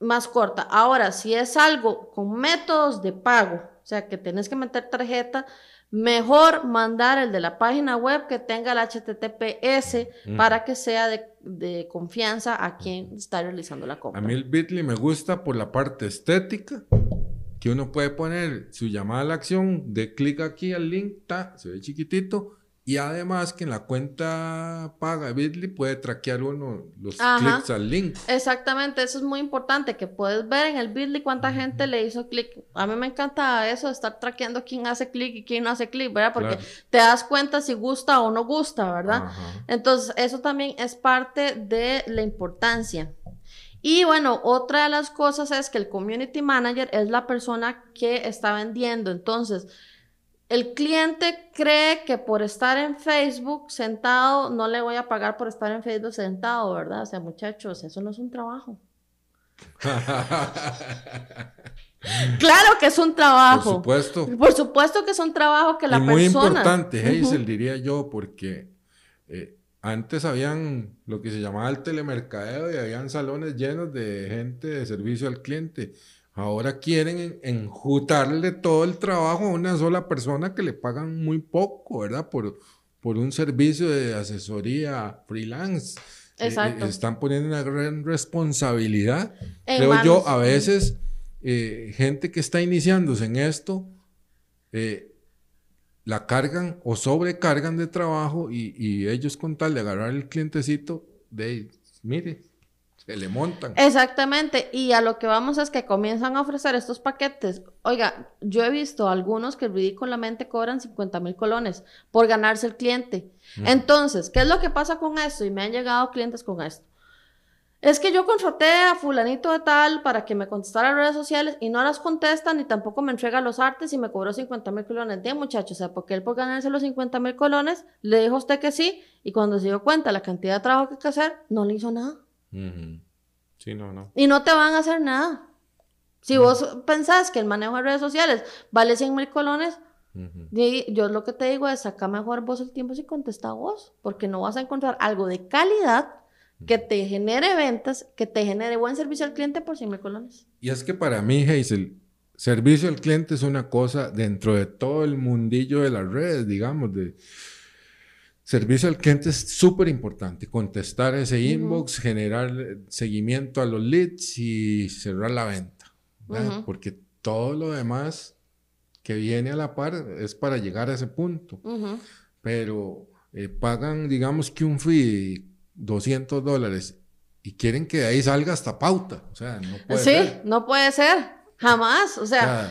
Speaker 2: más corta. Ahora, si es algo con métodos de pago, o sea, que tenés que meter tarjeta, mejor mandar el de la página web que tenga el HTTPS para que sea de, confianza a quien está realizando la compra.
Speaker 1: A mí el Bitly me gusta por la parte estética, que uno puede poner su llamada a la acción, de clic aquí al link, se ve chiquitito, y además que en la cuenta paga Bitly puede traquear uno los clics al link.
Speaker 2: Exactamente, eso es muy importante, que puedes ver en el Bitly cuánta gente le hizo clic. A mí me encanta eso, estar traqueando quién hace clic y quién no hace clic, ¿verdad? Porque te das cuenta si gusta o no gusta, ¿verdad? Entonces, eso también es parte de la importancia. Y bueno, otra de las cosas es que el community manager es la persona que está vendiendo. Entonces, el cliente cree que por estar en Facebook sentado, no le voy a pagar por estar en Facebook sentado, ¿verdad? O sea, muchachos, eso no es un trabajo. claro que es un trabajo.
Speaker 1: Por supuesto.
Speaker 2: Por supuesto que es un trabajo que la
Speaker 1: y muy
Speaker 2: persona.
Speaker 1: importante, Hazel, diría yo, porque eh, antes habían lo que se llamaba el telemercadeo y habían salones llenos de gente de servicio al cliente. Ahora quieren enjutarle todo el trabajo a una sola persona que le pagan muy poco, ¿verdad? Por, por un servicio de asesoría freelance. Eh,
Speaker 2: Exacto.
Speaker 1: Eh, están poniendo una gran responsabilidad.
Speaker 2: En
Speaker 1: Creo yo, a veces, eh, gente que está iniciándose en esto, eh, la cargan o sobrecargan de trabajo y, y ellos con tal de agarrar el clientecito, de, mire, se le montan.
Speaker 2: Exactamente, y a lo que vamos es que comienzan a ofrecer estos paquetes. Oiga, yo he visto algunos que ridículamente cobran 50 mil colones por ganarse el cliente. Entonces, ¿qué es lo que pasa con esto? Y me han llegado clientes con esto. Es que yo contraté a fulanito de tal para que me contestara redes sociales y no las contesta ni tampoco me entrega los artes y me cobró 50 mil colones. De muchachos, o sea, porque él por ganarse los 50 mil colones le dijo a usted que sí y cuando se dio cuenta la cantidad de trabajo que hay que hacer, no le hizo nada.
Speaker 1: Ujú. Sí, no, no.
Speaker 2: Y no te van a hacer nada. Si vos pensás que el manejo de redes sociales vale 100 mil colones, yo lo que te digo es saca mejor vos el tiempo si contesta vos, porque no vas a encontrar algo de calidad que te genere ventas, que te genere buen servicio al cliente por 100 mil colones.
Speaker 1: Y es que para mí, Hazel, servicio al cliente es una cosa dentro de todo el mundillo de las redes, digamos, de servicio al cliente es súper importante. Contestar ese inbox, generar eh, seguimiento a los leads y cerrar la venta. Porque todo lo demás que viene a la par es para llegar a ese punto. Pero eh, pagan, digamos que un fee de 200 dólares y quieren que de ahí salga hasta pauta. O sea, no puede
Speaker 2: Sí,
Speaker 1: ser.
Speaker 2: no puede ser, jamás. O sea,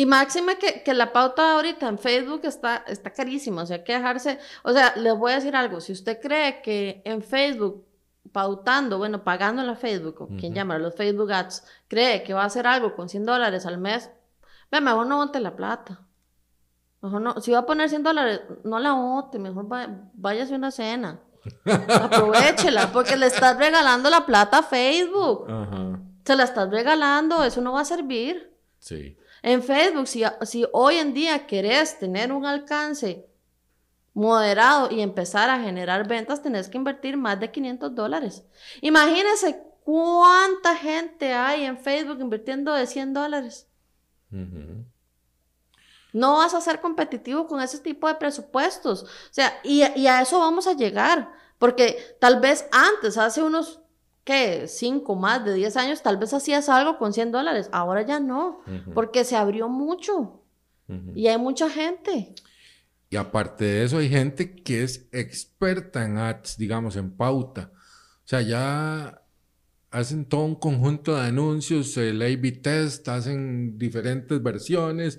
Speaker 2: Y máxime que, que la pauta ahorita en Facebook está, está carísima, o sea, hay que dejarse, o sea, les voy a decir algo, si usted cree que en Facebook, pautando, bueno, pagando en la Facebook, o quien llama los Facebook Ads, cree que va a hacer algo con 100 dólares al mes, ve, mejor no bote la plata. Mejor no, si va a poner 100 dólares, no la bote, mejor va- váyase a una cena. Aprovechela, porque le estás regalando la plata a Facebook. Se la estás regalando, eso no va a servir.
Speaker 1: sí.
Speaker 2: En Facebook, si, si hoy en día querés tener un alcance moderado y empezar a generar ventas, tenés que invertir más de 500 dólares. Imagínense cuánta gente hay en Facebook invirtiendo de 100 dólares. No vas a ser competitivo con ese tipo de presupuestos. O sea, y, y a eso vamos a llegar. Porque tal vez antes, hace unos, ¿qué? 5, más de 10 años, tal vez hacías algo con 100 dólares. Ahora ya no. Porque se abrió mucho. Y hay mucha gente.
Speaker 1: Y aparte de eso, hay gente que es experta en ads, digamos, en pauta. O sea, ya hacen todo un conjunto de anuncios, el A-B test, hacen diferentes versiones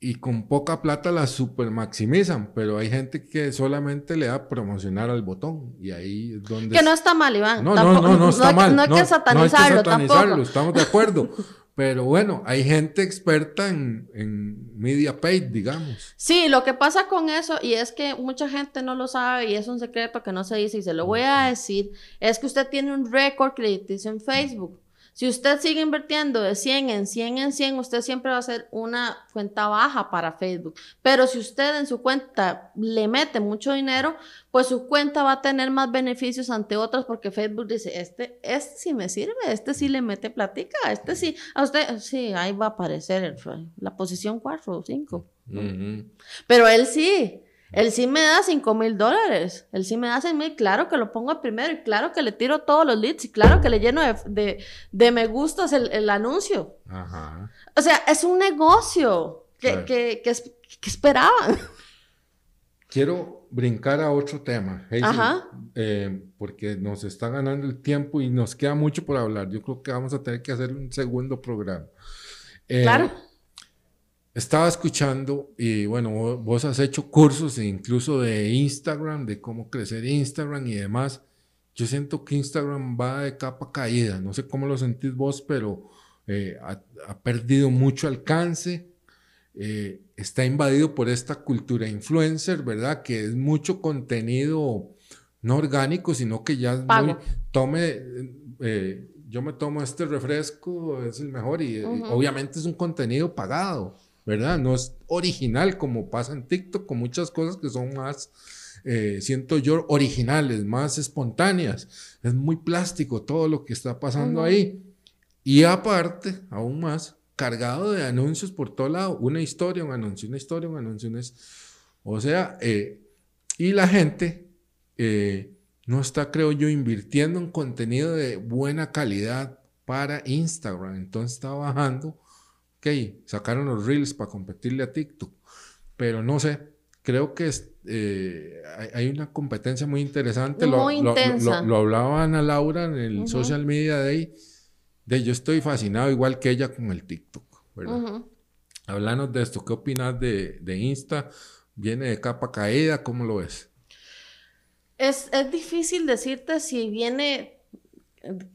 Speaker 1: y con poca plata las super maximizan, pero hay gente que solamente le da promocionar al botón y ahí es donde...
Speaker 2: Que no está mal, Iván.
Speaker 1: No,
Speaker 2: Tampoco-
Speaker 1: no, no, no está
Speaker 2: hay que-
Speaker 1: mal.
Speaker 2: No hay que satanizarlo tampoco.
Speaker 1: estamos de acuerdo. Pero bueno, hay gente experta en, en media paid, digamos.
Speaker 2: Sí, lo que pasa con eso, y es que mucha gente no lo sabe y es un secreto que no se dice y se lo voy a decir, es que usted tiene un récord crediticio en Facebook. Si usted sigue invirtiendo de 100 en 100 en 100, usted siempre va a ser una cuenta baja para Facebook. Pero si usted en su cuenta le mete mucho dinero, pues su cuenta va a tener más beneficios ante otras porque Facebook dice, este, este sí me sirve, este sí le mete platica, este sí, a usted, sí, ahí va a aparecer el- la posición 4 o 5.
Speaker 1: Ujú.
Speaker 2: Pero él sí, él sí me da 5 mil dólares, él sí me da 6 mil, claro que lo pongo primero y claro que le tiro todos los leads y claro que le lleno de, de- de me gustas el, el anuncio.
Speaker 1: Ajá.
Speaker 2: O sea, es un negocio que,
Speaker 1: Claro.
Speaker 2: que, que, que esperaban.
Speaker 1: Quiero brincar a otro tema, Hazel,
Speaker 2: Ajá.
Speaker 1: eh, porque nos está ganando el tiempo y nos queda mucho por hablar. Yo creo que vamos a tener que hacer un segundo programa. Eh,
Speaker 2: Claro.
Speaker 1: Estaba escuchando y bueno, vo- vos has hecho cursos incluso de Instagram, de cómo crecer Instagram y demás. Yo siento que Instagram va de capa caída. No sé cómo lo sentís vos, pero eh, ha, ha perdido mucho alcance. eh, está invadido por esta cultura influencer, ¿verdad? Que es mucho contenido no orgánico, sino que ya es muy, tome, eh, yo me tomo este refresco, es el mejor y eh, obviamente es un contenido pagado, ¿verdad? No es original como pasa en TikTok con muchas cosas que son más, siento yo, originales, más espontáneas. Es muy plástico todo lo que está pasando ahí. Y aparte, aún más, cargado de anuncios por todo lado. Una historia, un anuncio, una historia, un anuncio. O sea, eh, y la gente eh, no está, creo yo, invirtiendo en contenido de buena calidad para Instagram. Entonces está bajando. Ok, sacaron los reels para competirle a TikTok. Pero no sé, creo que eh, hay una competencia muy interesante.
Speaker 2: Muy
Speaker 1: lo,
Speaker 2: intensa.
Speaker 1: Lo, hablaba Ana Laura en el Social Media Day de, yo estoy fascinado igual que ella con el TikTok, ¿verdad? Hablanos de esto, ¿qué opinas de, de, Insta? ¿Viene de capa caída? ¿Cómo lo ves?
Speaker 2: Es, es difícil decirte si viene,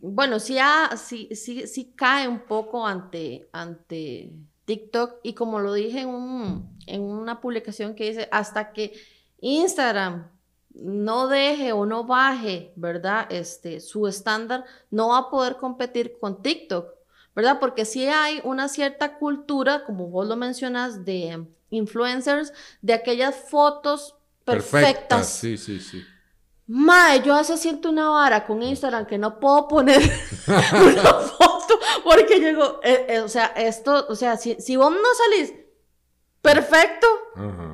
Speaker 2: bueno, si, si, si, si, cae un poco ante, ante TikTok y como lo dije en, un, en una publicación que dice, hasta que Instagram no deje o no baje, ¿verdad? Este, su estándar, no va a poder competir con TikTok, ¿verdad? Porque sí hay una cierta cultura, como vos lo mencionas, de influencers, de aquellas fotos perfectas.
Speaker 1: Sí, sí, sí.
Speaker 2: Mae, yo hace siento una vara con Instagram que no puedo poner una foto porque llego, eh, eh, o sea, esto, o sea, si, si vos no salís perfecto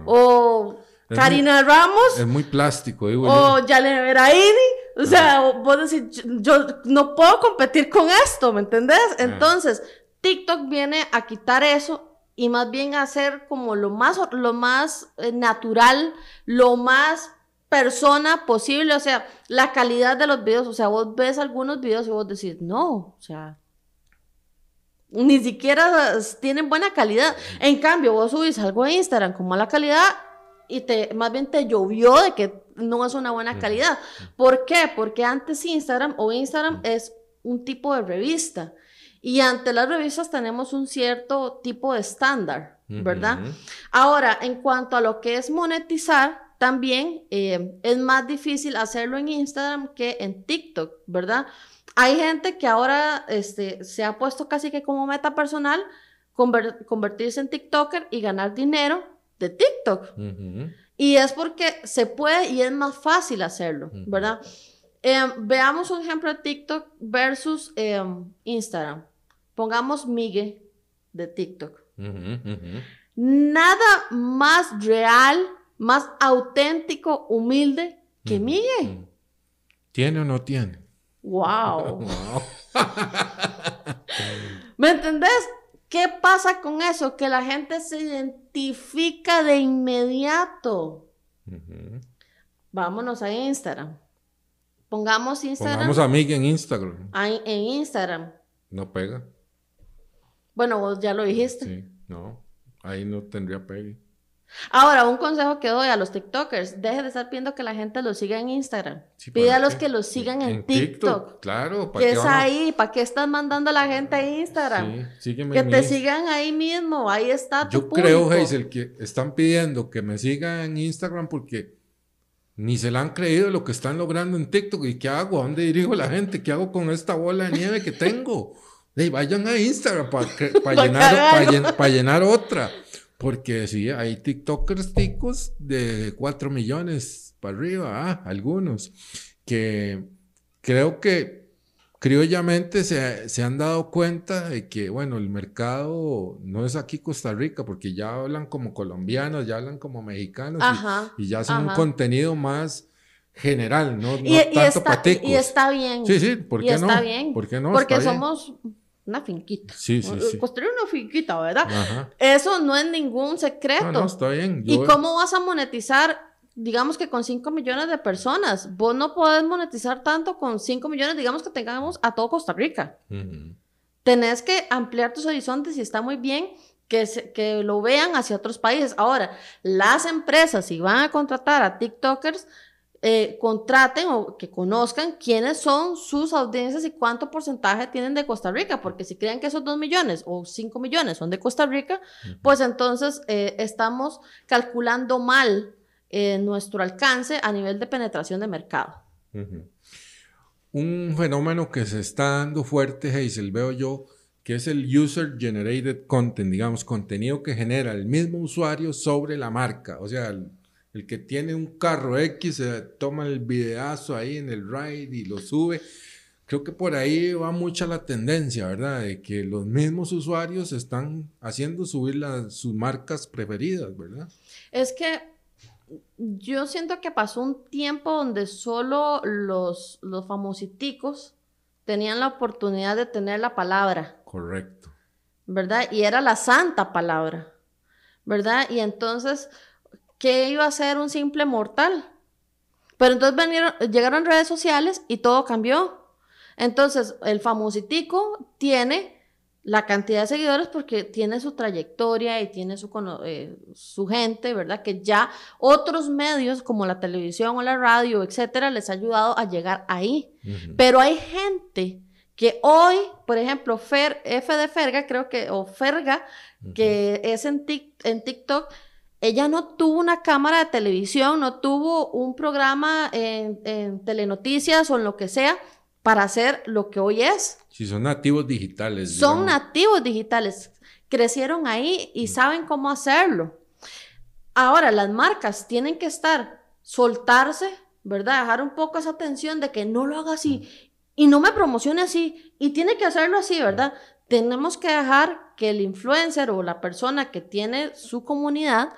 Speaker 2: o Karina Ramos.
Speaker 1: Es muy plástico, digo
Speaker 2: O Yale Veraini. O sea, vos decís, yo, no puedo competir con esto, ¿me entendés? Entonces, TikTok viene a quitar eso y más bien a hacer como lo más, lo más eh, natural, lo más persona posible, o sea, la calidad de los videos, o sea, vos ves algunos videos y vos decís, no, o sea, ni siquiera tienen buena calidad. En cambio, vos subís algo a Instagram con mala calidad y te, más bien te llovió de que no es una buena calidad. ¿Por qué? Porque antes Instagram o Instagram es un tipo de revista y ante las revistas tenemos un cierto tipo de estándar, ¿verdad? Ahora, en cuanto a lo que es monetizar, también eh, es más difícil hacerlo en Instagram que en TikTok, ¿verdad? Hay gente que ahora este, se ha puesto casi que como meta personal convertirse en TikToker y ganar dinero de TikTok. Y es porque se puede y es más fácil hacerlo, ¿verdad? Em, veamos un ejemplo de TikTok versus em, Instagram. Pongamos Migue de TikTok. Nada más real, más auténtico, humilde que Migue.
Speaker 1: ¿Tiene o no tiene?
Speaker 2: Wow. ¿Me entendés? ¿Qué pasa con eso? Que la gente se identifica de inmediato. Vámonos a Instagram. Pongamos Instagram.
Speaker 1: Pongamos a Miguel en Instagram.
Speaker 2: en Instagram.
Speaker 1: No pega.
Speaker 2: Bueno, vos ya lo dijiste.
Speaker 1: Sí, no. Ahí no tendría pegue.
Speaker 2: Ahora, un consejo que doy a los TikTokers, deje de estar pidiendo que la gente los siga en Instagram. Pide a los que los sigan en, TikTok.
Speaker 1: Claro,
Speaker 2: ¿para qué es ahí? ¿Para qué estás mandando a la gente a Instagram? Sí, que te sigan ahí mismo, ahí está tu
Speaker 1: Yo creo, Hazel, que están pidiendo que me sigan en Instagram porque ni se la han creído lo que están logrando en TikTok. ¿Y qué hago? ¿A dónde dirijo la gente? ¿Qué hago con esta bola de nieve que tengo? vayan a Instagram para llenar, para llenar otra. Porque sí, hay TikTokers ticos de 4 millones para arriba, ah, algunos, que creo que criollamente se, se, han dado cuenta de que, bueno, el mercado no es aquí Costa Rica, porque ya hablan como colombianos, ya hablan como mexicanos y, ya hacen un contenido más general, no,
Speaker 2: y, tanto para ticos. Y está bien.
Speaker 1: Sí, sí, ¿por qué no?
Speaker 2: Está bien.
Speaker 1: ¿Por qué no?
Speaker 2: Porque somos una finquita.
Speaker 1: Sí, sí, sí.
Speaker 2: Construir una finquita, ¿verdad? Eso no es ningún secreto.
Speaker 1: No, no, está bien.
Speaker 2: ¿Y cómo vas a monetizar? Digamos que con 5 millones de personas. Vos no podés monetizar tanto con 5 millones, digamos que tengamos a todo Costa Rica. Tenés que ampliar tus horizontes y está muy bien que, que lo vean hacia otros países. Ahora, las empresas, si van a contratar a TikTokers, eh, contraten o que conozcan quiénes son sus audiencias y cuánto porcentaje tienen de Costa Rica, porque si creen que esos 2 millones o 5 millones son de Costa Rica, pues entonces eh, estamos calculando mal eh, nuestro alcance a nivel de penetración de mercado.
Speaker 1: Un fenómeno que se está dando fuerte, Hazel, veo yo, que es el User Generated Content, digamos, contenido que genera el mismo usuario sobre la marca, o sea, el, el que tiene un carro X se toma el videazo ahí en el ride y lo sube. Creo que por ahí va mucha la tendencia, ¿verdad? De que los mismos usuarios están haciendo subir las, sus marcas preferidas, ¿verdad?
Speaker 2: Es que yo siento que pasó un tiempo donde solo los, los famositicos tenían la oportunidad de tener la palabra.
Speaker 1: Correcto.
Speaker 2: ¿Verdad? Y era la santa palabra. ¿Verdad? Y entonces ¿qué iba a ser un simple mortal? Pero entonces vinieron, llegaron redes sociales y todo cambió. Entonces, el famositico tiene la cantidad de seguidores porque tiene su trayectoria y tiene su, eh, su gente, ¿verdad? Que ya otros medios como la televisión o la radio, etcétera, les ha ayudado a llegar ahí. Pero hay gente que hoy, por ejemplo, Fer, F de Ferga, creo que, o Ferga, que es en, en TikTok, ella no tuvo una cámara de televisión, no tuvo un programa en, telenoticias o en lo que sea para hacer lo que hoy es.
Speaker 1: Sí, son nativos digitales.
Speaker 2: Son nativos digitales. Crecieron ahí y saben cómo hacerlo. Ahora, las marcas tienen que estar, soltarse, ¿verdad? Dejar un poco esa tensión de que no lo haga así y no me promocione así y tiene que hacerlo así, ¿verdad? Tenemos que dejar que el influencer o la persona que tiene su comunidad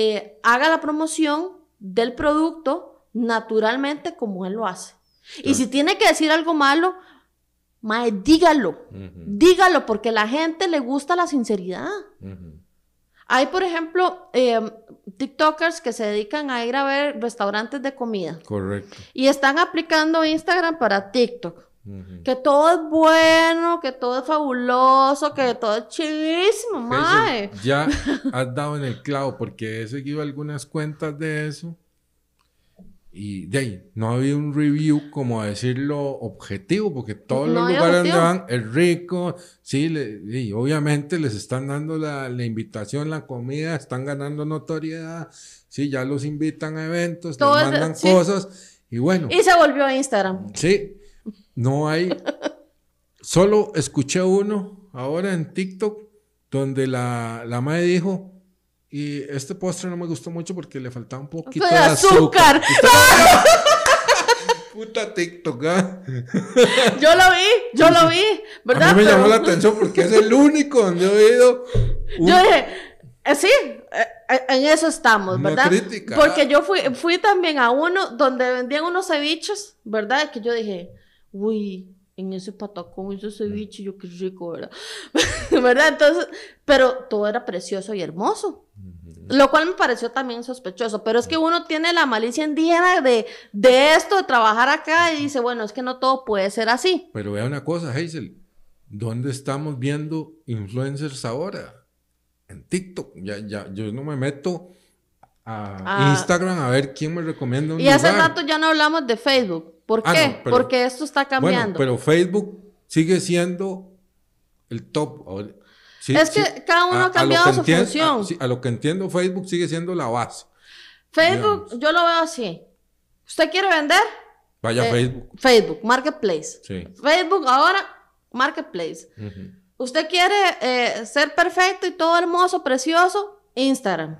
Speaker 2: eh, haga la promoción del producto naturalmente como él lo hace. Y si tiene que decir algo malo, mae, dígalo. Dígalo, porque a la gente le gusta la sinceridad. Hay, por ejemplo, em, TikTokers que se dedican a ir a ver restaurantes de comida.
Speaker 1: Correcto.
Speaker 2: Y están aplicando Instagram para TikTok. Que todo es bueno, que todo es fabuloso, que todo es chidísimo, mae.
Speaker 1: Ya has dado en el clavo porque he seguido algunas cuentas de eso. Y de ahí, no ha habido un review, como decirlo, objetivo, porque todos los lugares donde van es rico. Sí, y obviamente les están dando la, la, invitación, la comida, están ganando notoriedad. Sí, ya los invitan a eventos, les mandan cosas. Y bueno.
Speaker 2: Y se volvió a Instagram.
Speaker 1: Sí, no hay. Solo escuché uno ahora en TikTok donde la, la madre dijo. Y este postre no me gustó mucho porque le faltaba un poquito de, azúcar. Puta TikTok, ¿ah?
Speaker 2: Yo lo vi, yo lo vi, ¿verdad?
Speaker 1: A mí me llamó la atención porque es el único donde he oído.
Speaker 2: Yo dije, eh, sí, eh, en eso estamos, ¿verdad? Porque yo fui, fui también a uno donde vendían unos ceviches, ¿verdad? Que yo dije, uy, en ese patacón, ese ceviche, yo qué rico, ¿verdad? ¿verdad? Entonces, pero todo era precioso y hermoso. Lo cual me pareció también sospechoso, pero es que uno tiene la malicia indígena de, de esto, de trabajar acá y dice, bueno, es que no todo puede ser así.
Speaker 1: Pero vea una cosa, Hazel, ¿dónde estamos viendo influencers ahora? En TikTok, ya, ya, yo no me meto a ah. Instagram a ver quién me recomienda un
Speaker 2: Y hace rato ya no hablamos de Facebook. ¿Por ah, qué? Porque esto está cambiando.
Speaker 1: pero Facebook sigue siendo el top.
Speaker 2: es que cada uno ha cambiado su función.
Speaker 1: A, lo que entiendo, Facebook sigue siendo la base.
Speaker 2: Facebook, yo lo veo así. ¿Usted quiere vender?
Speaker 1: Vaya eh, Facebook.
Speaker 2: Facebook, Marketplace. Facebook ahora, Marketplace. ¿Usted quiere eh, ser perfecto y todo hermoso, precioso? Instagram.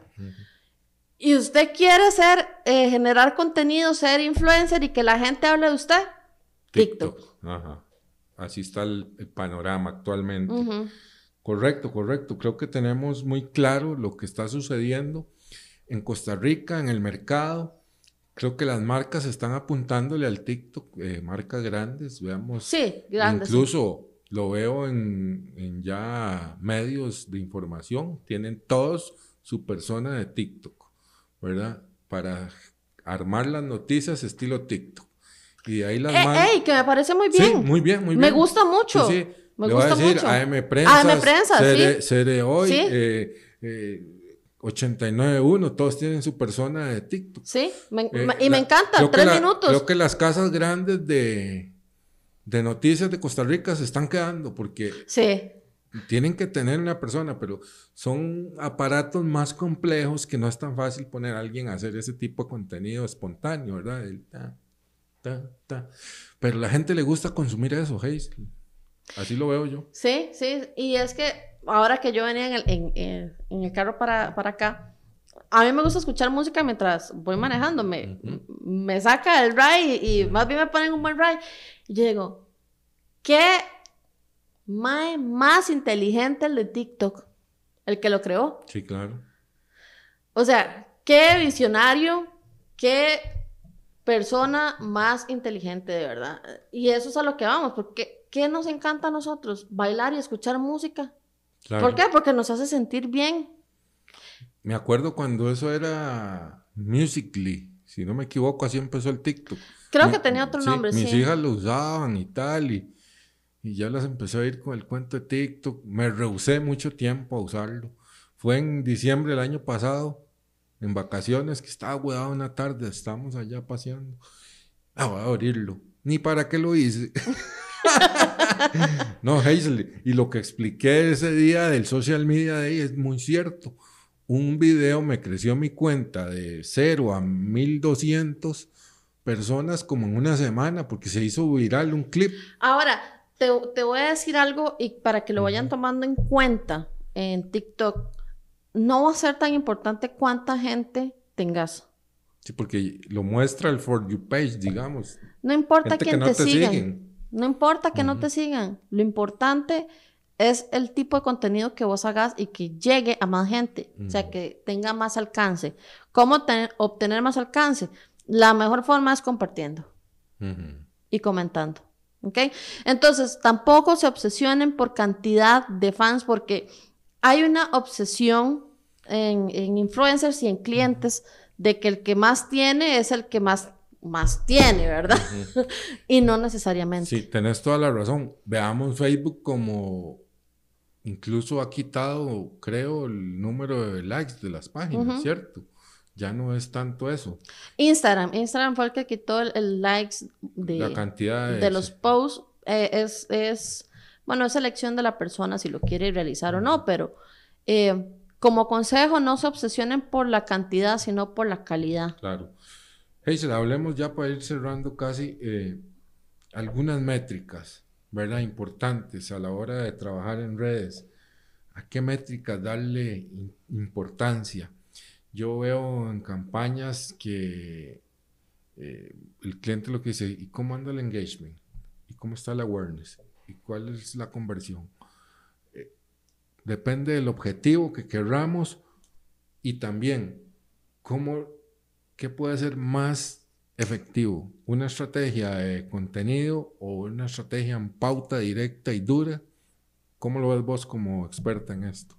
Speaker 2: ¿Y usted quiere ser, eh, generar contenido, ser influencer y que la gente hable de usted? TikTok.
Speaker 1: Ajá. Así está el, panorama actualmente. Correcto, correcto. Creo que tenemos muy claro lo que está sucediendo en Costa Rica, en el mercado. Creo que las marcas están apuntándole al TikTok, eh, marcas grandes, veamos.
Speaker 2: Sí, grandes.
Speaker 1: Incluso lo veo en, en ya medios de información, tienen todos su persona de TikTok. ¿Verdad? Para armar las noticias estilo TikTok. Y ahí las
Speaker 2: eh, ¡Ey! Que me parece muy bien.
Speaker 1: Sí, muy bien, muy bien.
Speaker 2: Me gusta mucho. Sí, Me
Speaker 1: Le
Speaker 2: gusta
Speaker 1: voy a decir
Speaker 2: mucho.
Speaker 1: AM Prensa.
Speaker 2: AM Prensa,
Speaker 1: sí. Cere Hoy. Eh, eh, 89.1, todos tienen su persona de TikTok.
Speaker 2: Sí, me-
Speaker 1: Eh,
Speaker 2: y me encanta, tres
Speaker 1: la-
Speaker 2: minutos.
Speaker 1: Creo que las casas grandes de, de noticias de Costa Rica se están quedando porque
Speaker 2: Sí,
Speaker 1: tienen que tener una persona, pero son aparatos más complejos que no es tan fácil poner a alguien a hacer ese tipo de contenido espontáneo, ¿verdad? El ta, ta, ta. Pero la gente le gusta consumir eso, Hazel. Así lo veo yo.
Speaker 2: sí, sí. Y es que ahora que yo venía en el, en, en- en el carro para, para acá, a mí me gusta escuchar música mientras voy manejando. Me, me saca el ride y, y más bien me ponen un buen ride. Y yo digo, ¿qué mae más inteligente el de TikTok? El que lo creó.
Speaker 1: Sí, claro.
Speaker 2: O sea, qué visionario, qué persona más inteligente de verdad. Y eso es a lo que vamos, porque ¿qué nos encanta a nosotros? Bailar y escuchar música.
Speaker 1: claro.
Speaker 2: ¿Por qué? Porque nos hace sentir bien.
Speaker 1: Me acuerdo cuando eso era Musically, si no me equivoco, así empezó el TikTok.
Speaker 2: Creo
Speaker 1: Mi-
Speaker 2: que tenía otro
Speaker 1: sí,
Speaker 2: nombre,
Speaker 1: Mis
Speaker 2: sí.
Speaker 1: hijas lo usaban y tal, y, y ya las empecé a ir con el cuento de TikTok. Me rehusé mucho tiempo a usarlo. Fue en diciembre del año pasado, en vacaciones, que estaba huevado una tarde, estábamos allá paseando. Ah, voy a abrirlo. Ni para qué lo hice. no, Hazel, y lo que expliqué ese día del social media day es muy cierto. Un video me creció mi cuenta de 0 a 1200 personas como en una semana porque se hizo viral un clip.
Speaker 2: Ahora, te, te voy a decir algo y para que lo vayan tomando en cuenta en TikTok, no va a ser tan importante cuánta gente tengas.
Speaker 1: Sí, porque lo muestra el For You page, digamos.
Speaker 2: No importa
Speaker 1: Gente que
Speaker 2: quién
Speaker 1: no
Speaker 2: te,
Speaker 1: te
Speaker 2: sigan.
Speaker 1: siguen.
Speaker 2: No importa que no te sigan. Lo importante es el tipo de contenido que vos hagas y que llegue a más gente. O sea, que tenga más alcance. ¿Cómo tener- obtener más alcance? La mejor forma es compartiendo y comentando. ¿Ok? Entonces, tampoco se obsesionen por cantidad de fans porque hay una obsesión en, en influencers y en clientes de que el que más tiene es el que más, más tiene, ¿verdad? y no necesariamente.
Speaker 1: Sí, tenés toda la razón. Veamos Facebook como incluso ha quitado, creo, el número de likes de las páginas. ¿cierto? Ya no es tanto eso.
Speaker 2: Instagram, Instagram fue el que quitó el, el likes de,
Speaker 1: la cantidad de,
Speaker 2: de los posts. eh, es, es, bueno, es elección de la persona si lo quiere realizar o no, pero eh, como consejo, no se obsesionen por la cantidad, sino por la calidad.
Speaker 1: Claro. Hazel, hablemos ya para ir cerrando casi eh, algunas métricas, ¿verdad? Importantes a la hora de trabajar en redes. ¿A qué métricas darle importancia? Yo veo en campañas que eh, el cliente lo que dice, ¿y cómo anda el engagement? ¿Y cómo está el awareness? ¿Y cuál es la conversión? Eh, depende del objetivo que querramos y también cómo, qué puede ser más efectivo, una estrategia de contenido o una estrategia en pauta directa y dura. ¿Cómo lo ves vos como experta en esto?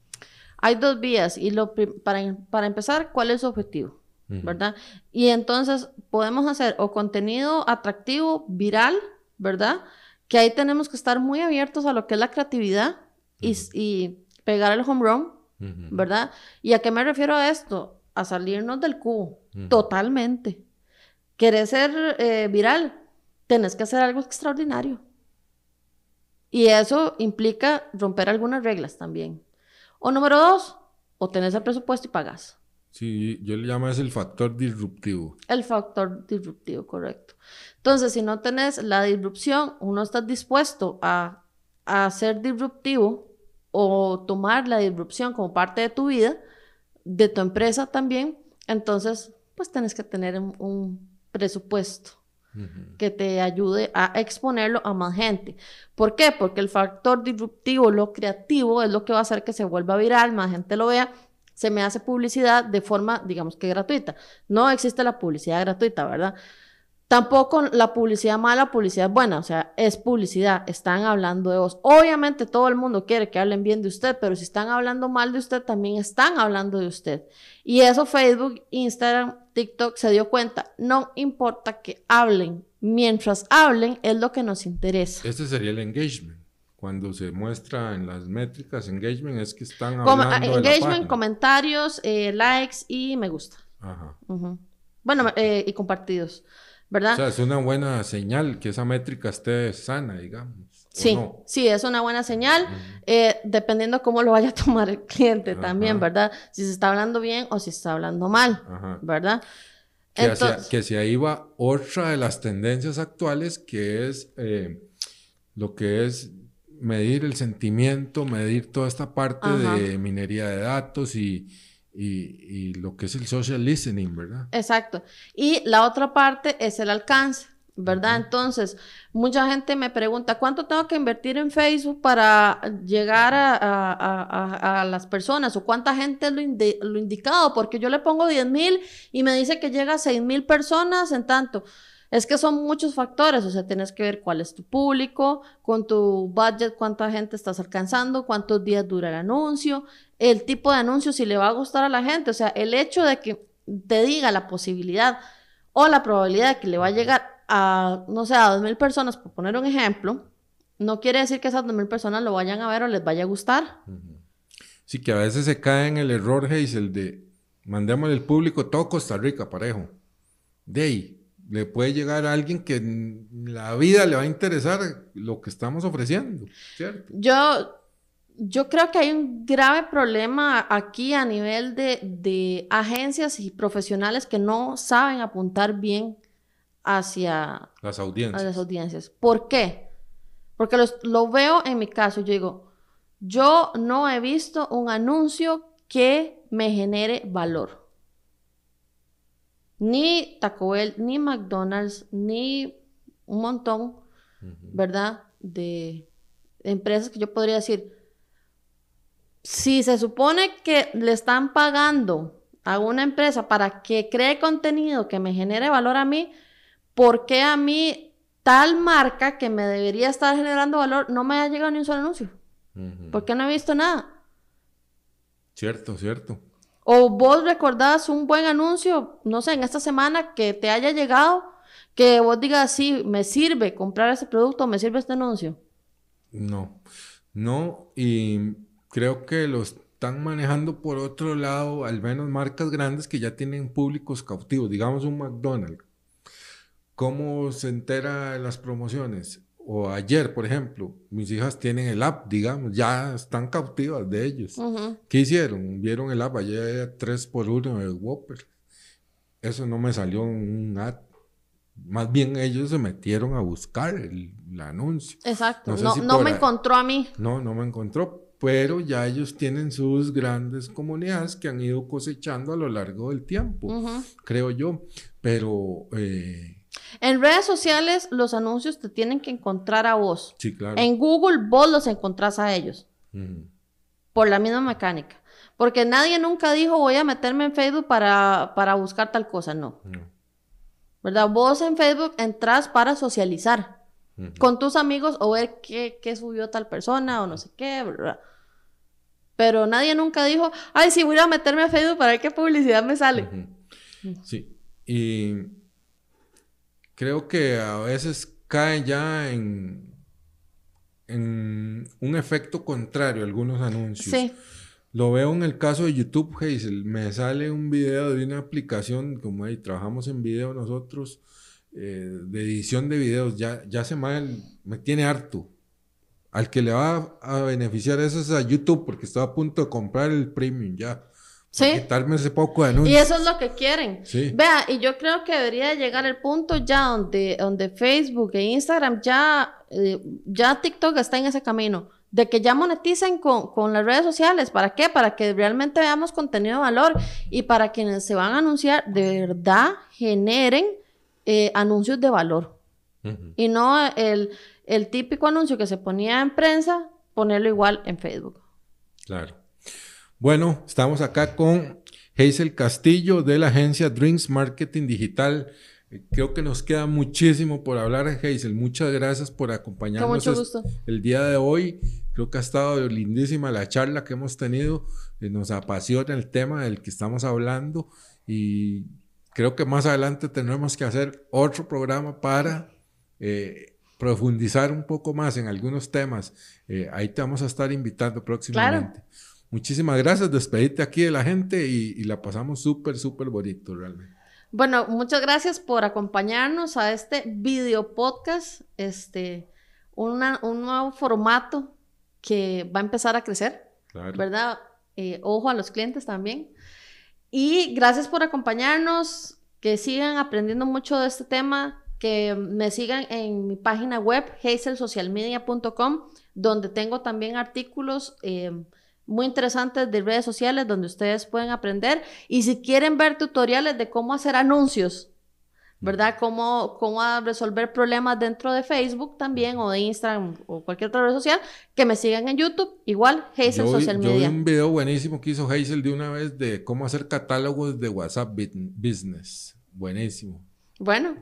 Speaker 2: Hay dos vías y lo para, para empezar, ¿cuál es su objetivo? ¿Verdad? Y entonces podemos hacer o contenido atractivo, viral, ¿verdad? Que ahí tenemos que estar muy abiertos a lo que es la creatividad y, pegar el home run. ¿verdad? ¿Y a qué me refiero a esto? A salirnos del cubo, totalmente. ¿Querés ser eh, viral? Tenés que hacer algo extraordinario. Y eso implica romper algunas reglas también. O número dos, o tenés el presupuesto y pagas.
Speaker 1: Sí, yo le llamo ese el factor disruptivo.
Speaker 2: El factor disruptivo, correcto. Entonces, si no tenés la disrupción, uno está dispuesto a, a ser disruptivo o tomar la disrupción como parte de tu vida, de tu empresa también, entonces, pues tenés que tener un, un presupuesto Que te ayude a exponerlo a más gente. ¿Por qué? Porque el factor disruptivo, lo creativo, es lo que va a hacer que se vuelva viral, más gente lo vea, se me hace publicidad de forma, digamos que gratuita. No existe la publicidad gratuita, ¿verdad? Tampoco la publicidad mala, publicidad buena, o sea, es publicidad, están hablando de vos. Obviamente todo el mundo quiere que hablen bien de usted, pero si están hablando mal de usted, también están hablando de usted. Y eso Facebook, Instagram, TikTok se dio cuenta. No importa que hablen, mientras hablen es lo que nos interesa.
Speaker 1: Ese sería el engagement. cuando se muestra en las métricas engagement es que están
Speaker 2: Com-
Speaker 1: hablando
Speaker 2: ah,
Speaker 1: de la
Speaker 2: engagement, comentarios, eh, likes y me gusta.
Speaker 1: Ajá.
Speaker 2: Ujú. Bueno, eh, y compartidos, ¿verdad?
Speaker 1: O sea, es una buena señal que esa métrica esté sana, digamos. ¿o
Speaker 2: sí,
Speaker 1: no?
Speaker 2: sí, es una buena señal,
Speaker 1: Ujú.
Speaker 2: eh, dependiendo cómo lo vaya a tomar el cliente también. ¿verdad? Si se está hablando bien o si se está hablando mal,
Speaker 1: Ajá.
Speaker 2: ¿verdad?
Speaker 1: Que, hacia-
Speaker 2: Entonces,
Speaker 1: que ahí va otra de las tendencias actuales, que es eh, lo que es medir el sentimiento, medir toda esta parte
Speaker 2: Ajá.
Speaker 1: de minería de datos y, y- y lo que es el social listening, ¿verdad?
Speaker 2: Exacto. Y la otra parte es el alcance, ¿verdad? Entonces, mucha gente me pregunta, ¿cuánto tengo que invertir en Facebook para llegar a- a- a las personas? ¿O cuánta gente es lo, indi- lo indicado? Porque yo le pongo 10 mil y me dice que llega a 6 mil personas en tanto. Es que son muchos factores, o sea, tienes que ver cuál es tu público, con tu budget, cuánta gente estás alcanzando, cuántos días dura el anuncio, el tipo de anuncio, si le va a gustar a la gente, o sea, el hecho de que te diga la posibilidad o la probabilidad de que le va a llegar a, no sé, a dos mil personas, por poner un ejemplo, no quiere decir que esas dos mil personas lo vayan a ver o les vaya a gustar.
Speaker 1: Sí, que a veces se cae en el error, el de mandémosle al público todo Costa Rica parejo. De ahí, le puede llegar a alguien que en la vida le va a interesar lo que estamos ofreciendo, ¿cierto?
Speaker 2: Yo, yo creo que hay un grave problema aquí a nivel de, de agencias y profesionales que no saben apuntar bien hacia,
Speaker 1: Las
Speaker 2: a
Speaker 1: audiencias.
Speaker 2: las audiencias. ¿Por qué? Porque los- lo veo en mi caso. Yo digo, yo no he visto un anuncio que me genere valor. Ni Taco Bell, ni McDonald's, ni un montón. ¿verdad? De empresas que yo podría decir, si se supone que le están pagando a una empresa para que cree contenido que me genere valor a mí, ¿por qué a mí tal marca que me debería estar generando valor no me ha llegado ni un solo anuncio?
Speaker 1: Ujú.
Speaker 2: ¿Por qué no he visto nada?
Speaker 1: Cierto, cierto.
Speaker 2: O vos recordás un buen anuncio, no sé, en esta semana que te haya llegado, que vos digas, sí, me sirve comprar ese producto, me sirve este anuncio.
Speaker 1: No, no, y creo que lo están manejando por otro lado, al menos marcas grandes que ya tienen públicos cautivos, digamos un McDonald's. ¿Cómo se entera de las promociones? O ayer, por ejemplo, mis hijas tienen el app, digamos, ya están cautivas de ellos. ¿Qué hicieron? Vieron el app, ayer era 3 por 1 de Whopper. Eso no me salió en un ad. Más bien ellos se metieron a buscar el, el anuncio.
Speaker 2: Exacto.
Speaker 1: No sé
Speaker 2: No,
Speaker 1: si
Speaker 2: no
Speaker 1: por
Speaker 2: me encontró a mí.
Speaker 1: No, no me encontró, pero ya ellos tienen sus grandes comunidades que han ido cosechando a lo largo del tiempo, creo yo. Pero eh,
Speaker 2: En redes sociales, los anuncios te tienen que encontrar a vos.
Speaker 1: sí, claro.
Speaker 2: En Google, vos los encontrás a ellos.
Speaker 1: Ujú.
Speaker 2: Por la misma mecánica. Porque nadie nunca dijo voy a meterme en Facebook para, para buscar tal cosa. No.
Speaker 1: No.
Speaker 2: ¿Verdad? Vos en Facebook entras para socializar Con tus amigos o ver qué, qué subió tal persona o no sé qué, ¿verdad? Pero nadie nunca dijo, ay, sí, voy a meterme a Facebook para ver qué publicidad me sale.
Speaker 1: Sí, y creo que a veces cae ya en, en un efecto contrario algunos anuncios.
Speaker 2: Sí.
Speaker 1: Lo veo en el caso de YouTube, Hazel. Me sale un video de una aplicación, como ahí trabajamos en video nosotros, eh, de edición de videos. Ya, ya se me, me tiene harto. Al que le va a beneficiar eso es a YouTube, porque estaba a punto de comprar el premium ya.
Speaker 2: Sí.
Speaker 1: Para quitarme ese poco de
Speaker 2: Y
Speaker 1: anuncios.
Speaker 2: eso es lo que quieren.
Speaker 1: Sí.
Speaker 2: Vea, y yo creo que debería llegar el punto ya donde, donde Facebook e Instagram ya, eh, ya TikTok está en ese camino, de que ya moneticen con, con las redes sociales. ¿Para qué? Para que realmente veamos contenido de valor y para quienes se van a anunciar, de verdad generen eh, anuncios de valor. Y no el, el típico anuncio que se ponía en prensa, ponerlo igual en Facebook.
Speaker 1: Claro. Bueno, estamos acá con Hazel Castillo de la agencia Drinks Marketing Digital. Creo que nos queda muchísimo por hablar, Hazel. Muchas gracias por acompañarnos
Speaker 2: mucho gusto.
Speaker 1: el día de hoy. Creo que ha estado lindísima la charla que hemos tenido. Eh, nos apasiona el tema del que estamos hablando y creo que más adelante tendremos que hacer otro programa para eh, profundizar un poco más en algunos temas, eh, ahí te vamos a estar invitando próximamente. Muchísimas gracias, despedirte aquí de la gente y, la pasamos súper, súper bonito realmente.
Speaker 2: Bueno, muchas gracias por acompañarnos a este video podcast, este, un nuevo formato que va a empezar a crecer, ¿verdad? Eh, ojo a los clientes también. Y gracias por acompañarnos, que sigan aprendiendo mucho de este tema, que me sigan en mi página web, hazelsocialmedia.com, donde tengo también artículos eh, muy interesantes de redes sociales donde ustedes pueden aprender. Y si quieren ver tutoriales de cómo hacer anuncios, ¿verdad? Cómo, cómo resolver problemas dentro de Facebook también o de Instagram o cualquier otra red social, que me sigan en YouTube, igual Hazel Social Media. Yo
Speaker 1: vi un video buenísimo que hizo Hazel de una vez de cómo hacer catálogos de WhatsApp Business. Buenísimo.
Speaker 2: Bueno,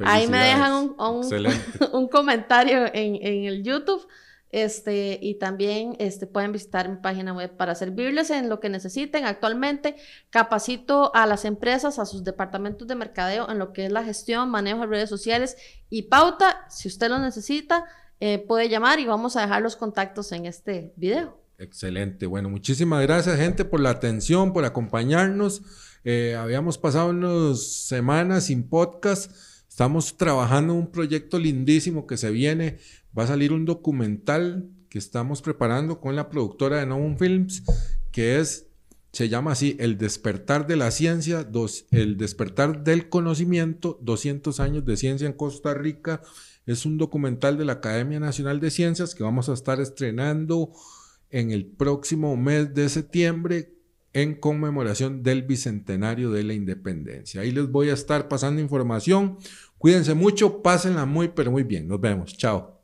Speaker 2: ahí me dejan un, un, comentario en, en el YouTube este, y también este, pueden visitar mi página web para servirles en lo que necesiten. Actualmente capacito a las empresas, a sus departamentos de mercadeo en lo que es la gestión, manejo de redes sociales y pauta. Si usted lo necesita, eh, puede llamar y vamos a dejar los contactos en este video.
Speaker 1: Excelente. Bueno, muchísimas gracias gente por la atención, por acompañarnos. Eh, habíamos pasado unas semanas sin podcast. Estamos trabajando en un proyecto lindísimo que se viene va a salir un documental que estamos preparando con la productora de Novum Films, que es, se llama así, El despertar de la ciencia, el despertar del conocimiento, 200 años de ciencia en Costa Rica. Es un documental de la Academia Nacional de Ciencias que vamos a estar estrenando en el próximo mes de septiembre en conmemoración del bicentenario de la independencia. Ahí les voy a estar pasando información. Cuídense mucho, pásenla muy, pero muy bien. Nos vemos. Chao.